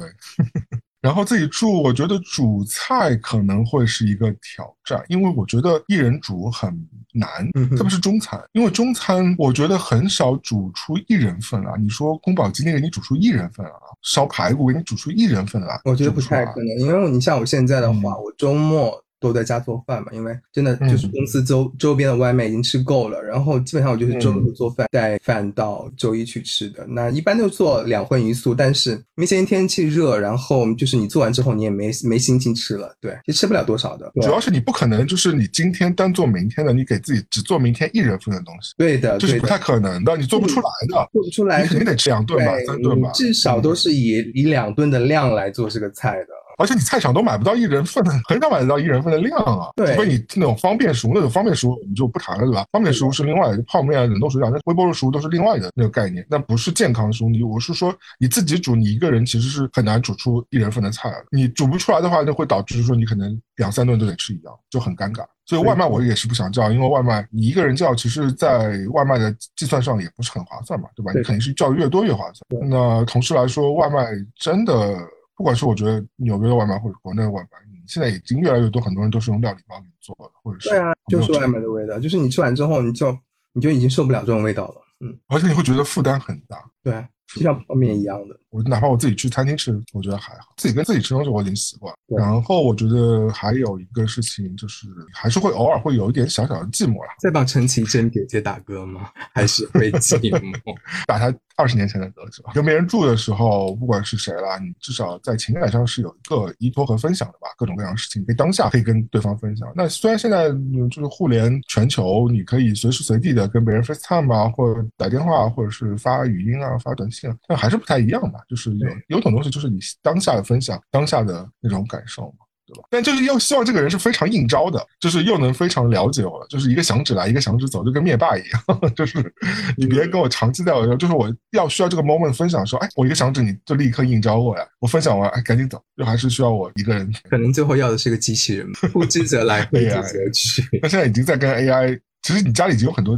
[LAUGHS] 然后自己住，我觉得煮菜可能会是一个挑战，因为我觉得一人煮很难，特别是中餐，因为中餐我觉得很少煮出一人份啊。你说宫保鸡丁给你煮出一人份啊，烧排骨给你煮出一人份来，我觉得不太可能，因为你像我现在的话，嗯我周末都在家做饭嘛，因为真的就是嗯公司周周边的外卖已经吃够了，然后基本上我就是周嗯六做饭，带饭到周一去吃的。那一般都做两荤一素，但是因为现在天气热，然后就是你做完之后你也没没心情吃了，对，其实吃不了多少的。主要是你不可能就是你今天单做明天的，你给自己只做明天一人份的东西，对的，对的，这是不太可能的，你做不出来的。做不出来你肯定得吃两顿吧，三顿吧，至少都是以以两顿的量来做这个菜的。而且你菜场都买不到一人份的，很少买得到一人份的量啊。对除非你那种方便食物，那种方便食物我们就不谈了，对吧？方便食物是另外的，泡面啊、冷冻水饺、那微波炉食物都是另外的那个概念，那不是健康食物。你我是说你自己煮，你一个人其实是很难煮出一人份的菜的。你煮不出来的话，就会导致说你可能两三顿都得吃一样，就很尴尬。所以外卖我也是不想叫，因为外卖你一个人叫，其实在外卖的计算上也不是很划算嘛，对吧？你肯定是叫越多越划算。那同时来说，外卖真的。不管是我觉得纽约的外卖或者国内的外卖，你现在已经越来越多，很多人都是用料理包给你做的，或者是对啊，就是外卖，的味道，就是你吃完之后你就你就已经受不了这种味道了。嗯，而且你会觉得负担很大。对，啊就像泡面一样的。我哪怕我自己去餐厅吃，我觉得还好，自己跟自己吃东西我已经习惯。了然后我觉得还有一个事情就是，还是会偶尔会有一点小小的寂寞啦。在帮陈绮贞姐姐打歌吗？还是会寂寞？[LAUGHS] 打他二十年前的歌是吧？跟别人住的时候，不管是谁啦，你至少在情感上是有一个依托和分享的吧，各种各样的事情，可以当下可以跟对方分享。那虽然现在嗯就是互联全球，你可以随时随地的跟别人 FaceTime 啊，或者打电话，或者是发语音啊、发短信啊，但还是不太一样吧。就是有对有种东西，就是你当下的分享，当下的那种感受嘛。对吧？但就是又希望这个人是非常应招的，就是又能非常了解我了，就是一个响指来，一个响指走，就跟灭霸一样，[LAUGHS] 就是你别跟我长期在我这儿，就是我要需要这个 moment 分享说，哎，我一个响指你就立刻应招我呀，我分享完，哎，赶紧走，就还是需要我一个人。可能最后要的是个机器人，呼之则来，挥 [LAUGHS] 之对呀则去。他现在已经在跟 AI，其实你家里已经有很多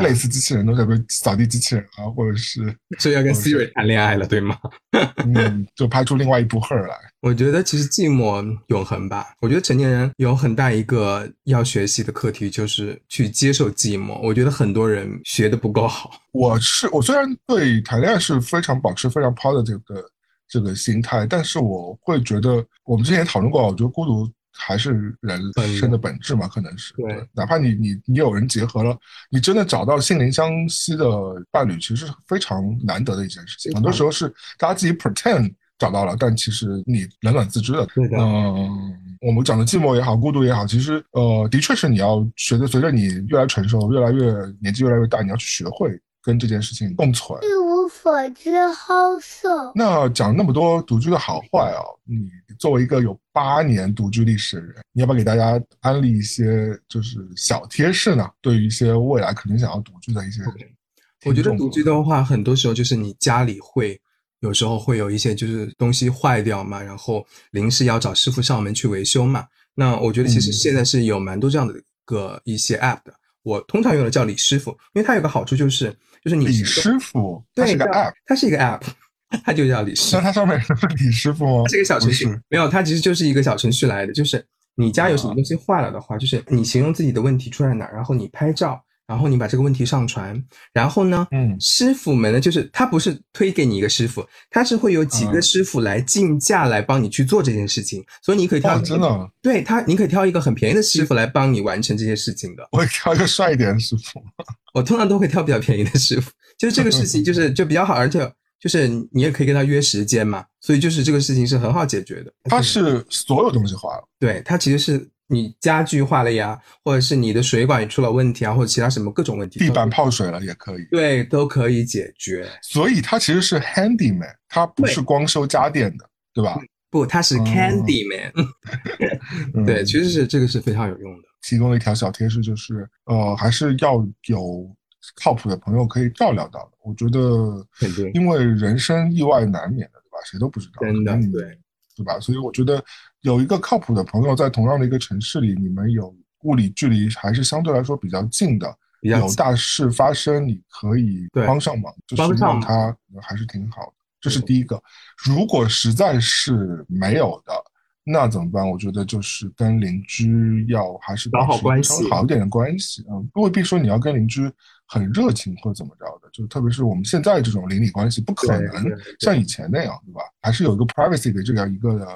类似机器人，都在跟扫地机器人啊，或者是所以要跟 Siri 谈恋爱了，对吗？[LAUGHS] 嗯，就拍出另外一部 Her 来。[LAUGHS] 我觉得其实寂寞永恒吧。我觉得成年人有很大一个要学习的课题，就是去接受寂寞。我觉得很多人学的不够好。[LAUGHS] 我是我虽然对谈恋爱是非常保持非常 positive 的这个心态，但是我会觉得，我们之前也讨论过，我觉得孤独还是人生的本质嘛，可能是对哪怕你你你有人结合了，你真的找到心灵相惜的伴侣，其实是非常难得的一件事情。很多时候是大家自己 pretend 找到了，但其实你冷暖自知的。对的嗯，我们讲的寂寞也好，孤独也好，其实呃，的确是你要学着随着你越来成熟，越来越年纪越来越大，你要去学会跟这件事情共存。一无所知好色。那讲那么多独居的好坏啊，你作为一个有八年独居历史的人，你要不要给大家安利一些就是小贴士呢？对于一些未来可能想要独居的一些 OK 我觉得独居的话，很多时候就是你家里会有时候会有一些就是东西坏掉嘛，然后临时要找师傅上门去维修嘛。那我觉得其实现在是有蛮多这样的一个一些 app 的。我通常用的叫李师傅，因为它有个好处就是就是你李师傅，它对是个 app，它是一个 app，它就叫李师那傅，它上面是李师傅吗？它是个小程序，没有，它其实就是一个小程序来的，就是你家有什么东西坏了的话，就是你形容自己的问题出在哪儿，然后你拍照。然后你把这个问题上传，然后呢，嗯。师傅们呢，就是他不是推给你一个师傅，他是会有几个嗯。师傅来竞价来帮你去做这件事情，所以你可以挑哦，真的，对他，你可以挑一个很便宜的师傅来帮你完成这些事情的。我会挑一个帅一点的师傅。[LAUGHS] 我通常都会挑比较便宜的师傅，就是这个事情就是 [LAUGHS] 就比较好，而且就是你也可以跟他约时间嘛，所以就是这个事情是很好解决的。它是所有东西花了，对它其实是你家具坏了呀，或者是你的水管出了问题啊，或者其他什么各种问题，地板泡水了也可以。对都可以解决。所以它其实是 handyman，它不是光收家电的，对吧？不，它是哦 Candy Man，、[LAUGHS] 嗯对，其实是这个是非常有用的。提供了一条小贴士，就是呃，还是要有靠谱的朋友可以照料到的。我觉得，因为人生意外难免的，对吧？谁都不知道，真的对对吧？所以我觉得有一个靠谱的朋友在同样的一个城市里，你们有物理距离还是相对来说比较近的，有大事发生，你可以帮上忙，就是让他还是挺好的。这是第一个。如果实在是没有的，那怎么办？我觉得就是跟邻居要还是搞好保持关系稍微好一点的关系，嗯，未必说你要跟邻居很热情或者怎么着的，就特别是我们现在这种邻里关系，不可能像以前那样，对吧？还是有一个 privacy 的这样一个的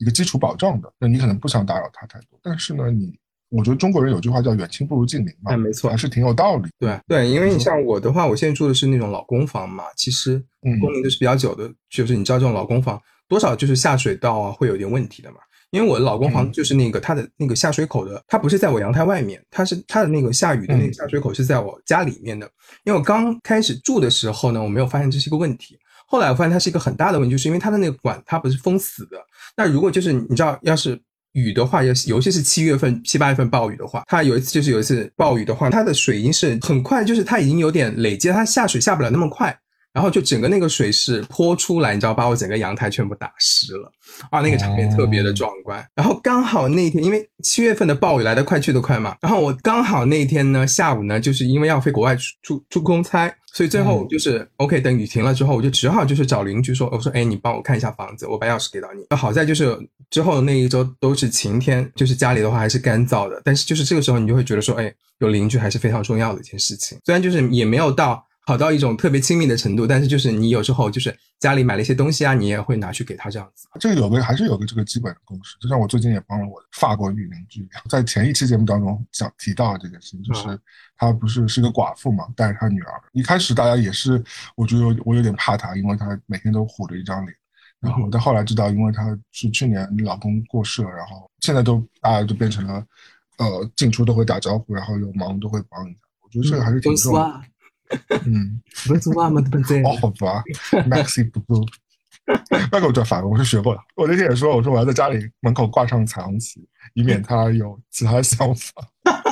一个基础保障的。那你可能不想打扰他太多，但是呢，你我觉得中国人有句话叫远亲不如近邻嘛，哎没错还是挺有道理。对对，因为你像我的话，我现在住的是那种老公房嘛，其实嗯工龄都是比较久的，就是你知道这种老公房多少就是下水道啊会有点问题的嘛。因为我的老公房嗯就是那个它的那个下水口的，它不是在我阳台外面，它是它的那个下雨的那个嗯下水口是在我家里面的。因为我刚开始住的时候呢，我没有发现这是一个问题，后来我发现它是一个很大的问题，就是因为它的那个管它不是封死的。那如果就是你知道，要是雨的话，尤尤其是七月份、七八月份暴雨的话，它有一次就是有一次暴雨的话，它的水已经是很快，就是它已经有点累积，它下水下不了那么快，然后就整个那个水是泼出来，你知道，把我整个阳台全部打湿了啊，那个场面特别的壮观。然后刚好那一天，因为七月份的暴雨来得快去得快嘛，然后我刚好那一天呢下午呢，就是因为要飞国外出出出公差，所以最后就是、OK，等雨停了之后，我就只好就是找邻居说，我说哎，你帮我看一下房子，我把钥匙给到你。好在就是之后那一周都是晴天，就是家里的话还是干燥的，但是就是这个时候你就会觉得说，哎，有邻居还是非常重要的一件事情。虽然就是也没有到好到一种特别亲密的程度，但是就是你有时候就是家里买了一些东西啊，你也会拿去给他这样子。这个有个还是有个这个基本的共识，就像我最近也帮了我。的法国女邻居，在前一期节目当中讲提到的这件事情，就是她不是是个寡妇嘛，带着她女儿，一开始大家也是，我觉得我有点怕她，因为她每天都虎着一张脸，然后但后来知道，因为她是去年老公过世了，然后现在都大家都变成了，呃，进出都会打招呼，然后有忙都会帮一下，我觉得这个还是挺重要的，嗯。不是嘛嘛的哦，好吧，Maxi 不不，[LAUGHS] 那个我转反了，我是学过的。我那天也说，我说我要在家里门口挂上彩虹旗，以免他有其他想法。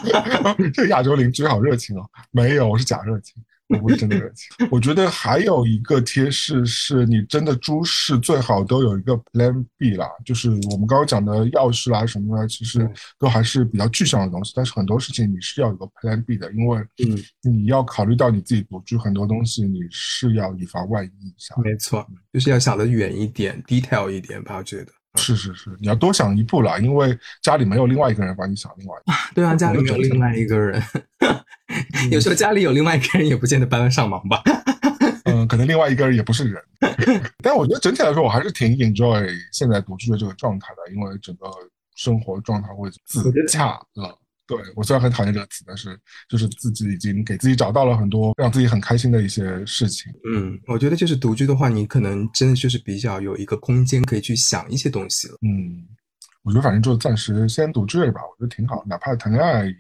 [LAUGHS] 这亚洲邻居好热情哦，没有，我是假热情，不是真的热情。[LAUGHS] 我觉得还有一个贴士是，你真的诸事最好都有一个 Plan B 啦，就是我们刚刚讲的钥匙啦什么的，其实都还是比较具象的东西，但是很多事情你是要有个 Plan B 的，因为嗯，你要考虑到你自己独居，很多东西你是要以防万一一下。没错，就是要想的远一点，detail 一点吧，我觉得。是是是，你要多想一步啦，因为家里没有另外一个人帮你想另外一个。[LAUGHS] 对啊，家里没有另外一个人，有时候家里有另外一个人也不见得帮得上忙吧。嗯，可能另外一个人也不是人，[LAUGHS] 但我觉得整体来说，我还是挺 enjoy 现在独居的这个状态的，因为整个生活状态会自洽了。对我虽然很讨厌这个词，但是就是自己已经给自己找到了很多让自己很开心的一些事情。嗯，我觉得就是独居的话，你可能真的就是比较有一个空间可以去想一些东西了。嗯，我觉得反正就暂时先独居了吧，我觉得挺好，哪怕谈恋爱也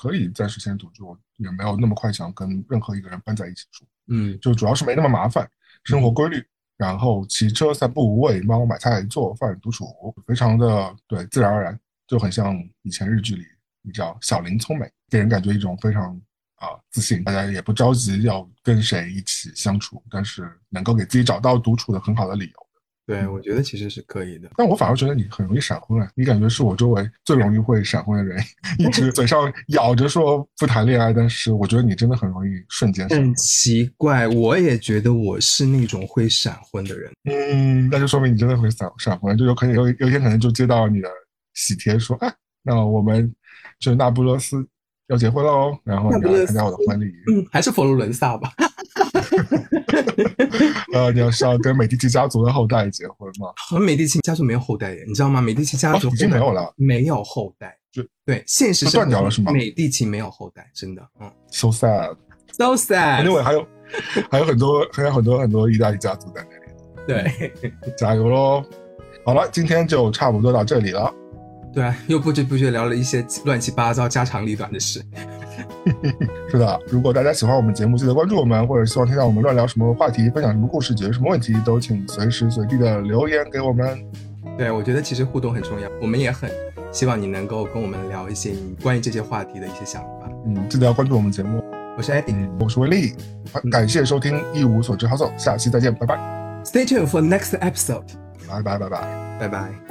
可以暂时先独居，我也没有那么快想跟任何一个人搬在一起住。嗯就主要是没那么麻烦，生活规律，然后骑车散步、喂猫、买菜、做饭、独处，非常的对自然而然，就很像以前日剧里，你知道小林聪美，给人感觉一种非常啊、自信，大家也不着急要跟谁一起相处，但是能够给自己找到独处的很好的理由。对，我觉得其实是可以的。但我反而觉得你很容易闪婚啊！你感觉是我周围最容易会闪婚的人，一直嘴上咬着说不谈恋爱，但是我觉得你真的很容易瞬间闪婚很。奇怪，我也觉得我是那种会闪婚的人。嗯，那就说明你真的会闪闪婚，就有可能有有一天可能就接到你的喜帖说，哎，那我们就是那不勒斯要结婚喽，然后你要参加我的婚礼，嗯，还是佛罗伦萨吧。[LAUGHS] 呃，你要是要跟美第奇家族的后代结婚嘛？好像美第奇家族没有后代耶，你知道吗？美第奇家族哦已经没有了没有后代。就对，现实就生活中断掉了是吗美第奇没有后代，真的，嗯 So sad。，so sad。另外还有还有很多还有很多很多意大利家族在那里，对加油喽！好了，今天就差不多到这里了。对啊，又不知不觉聊了一些乱七八糟、家长里短的事。[LAUGHS] 是的，如果大家喜欢我们节目，记得关注我们，或者希望听到我们乱聊什么话题、分享什么故事、解决什么问题，都请随时随地的留言给我们。对，我觉得其实互动很重要，我们也很希望你能够跟我们聊一些你关于这些话题的一些想法。嗯，记得要关注我们节目。我是 Eddie。嗯，我是威力，感谢收听《一无所知好走》，下期再见，拜拜，Stay tuned for next episode. 拜拜拜拜。拜拜。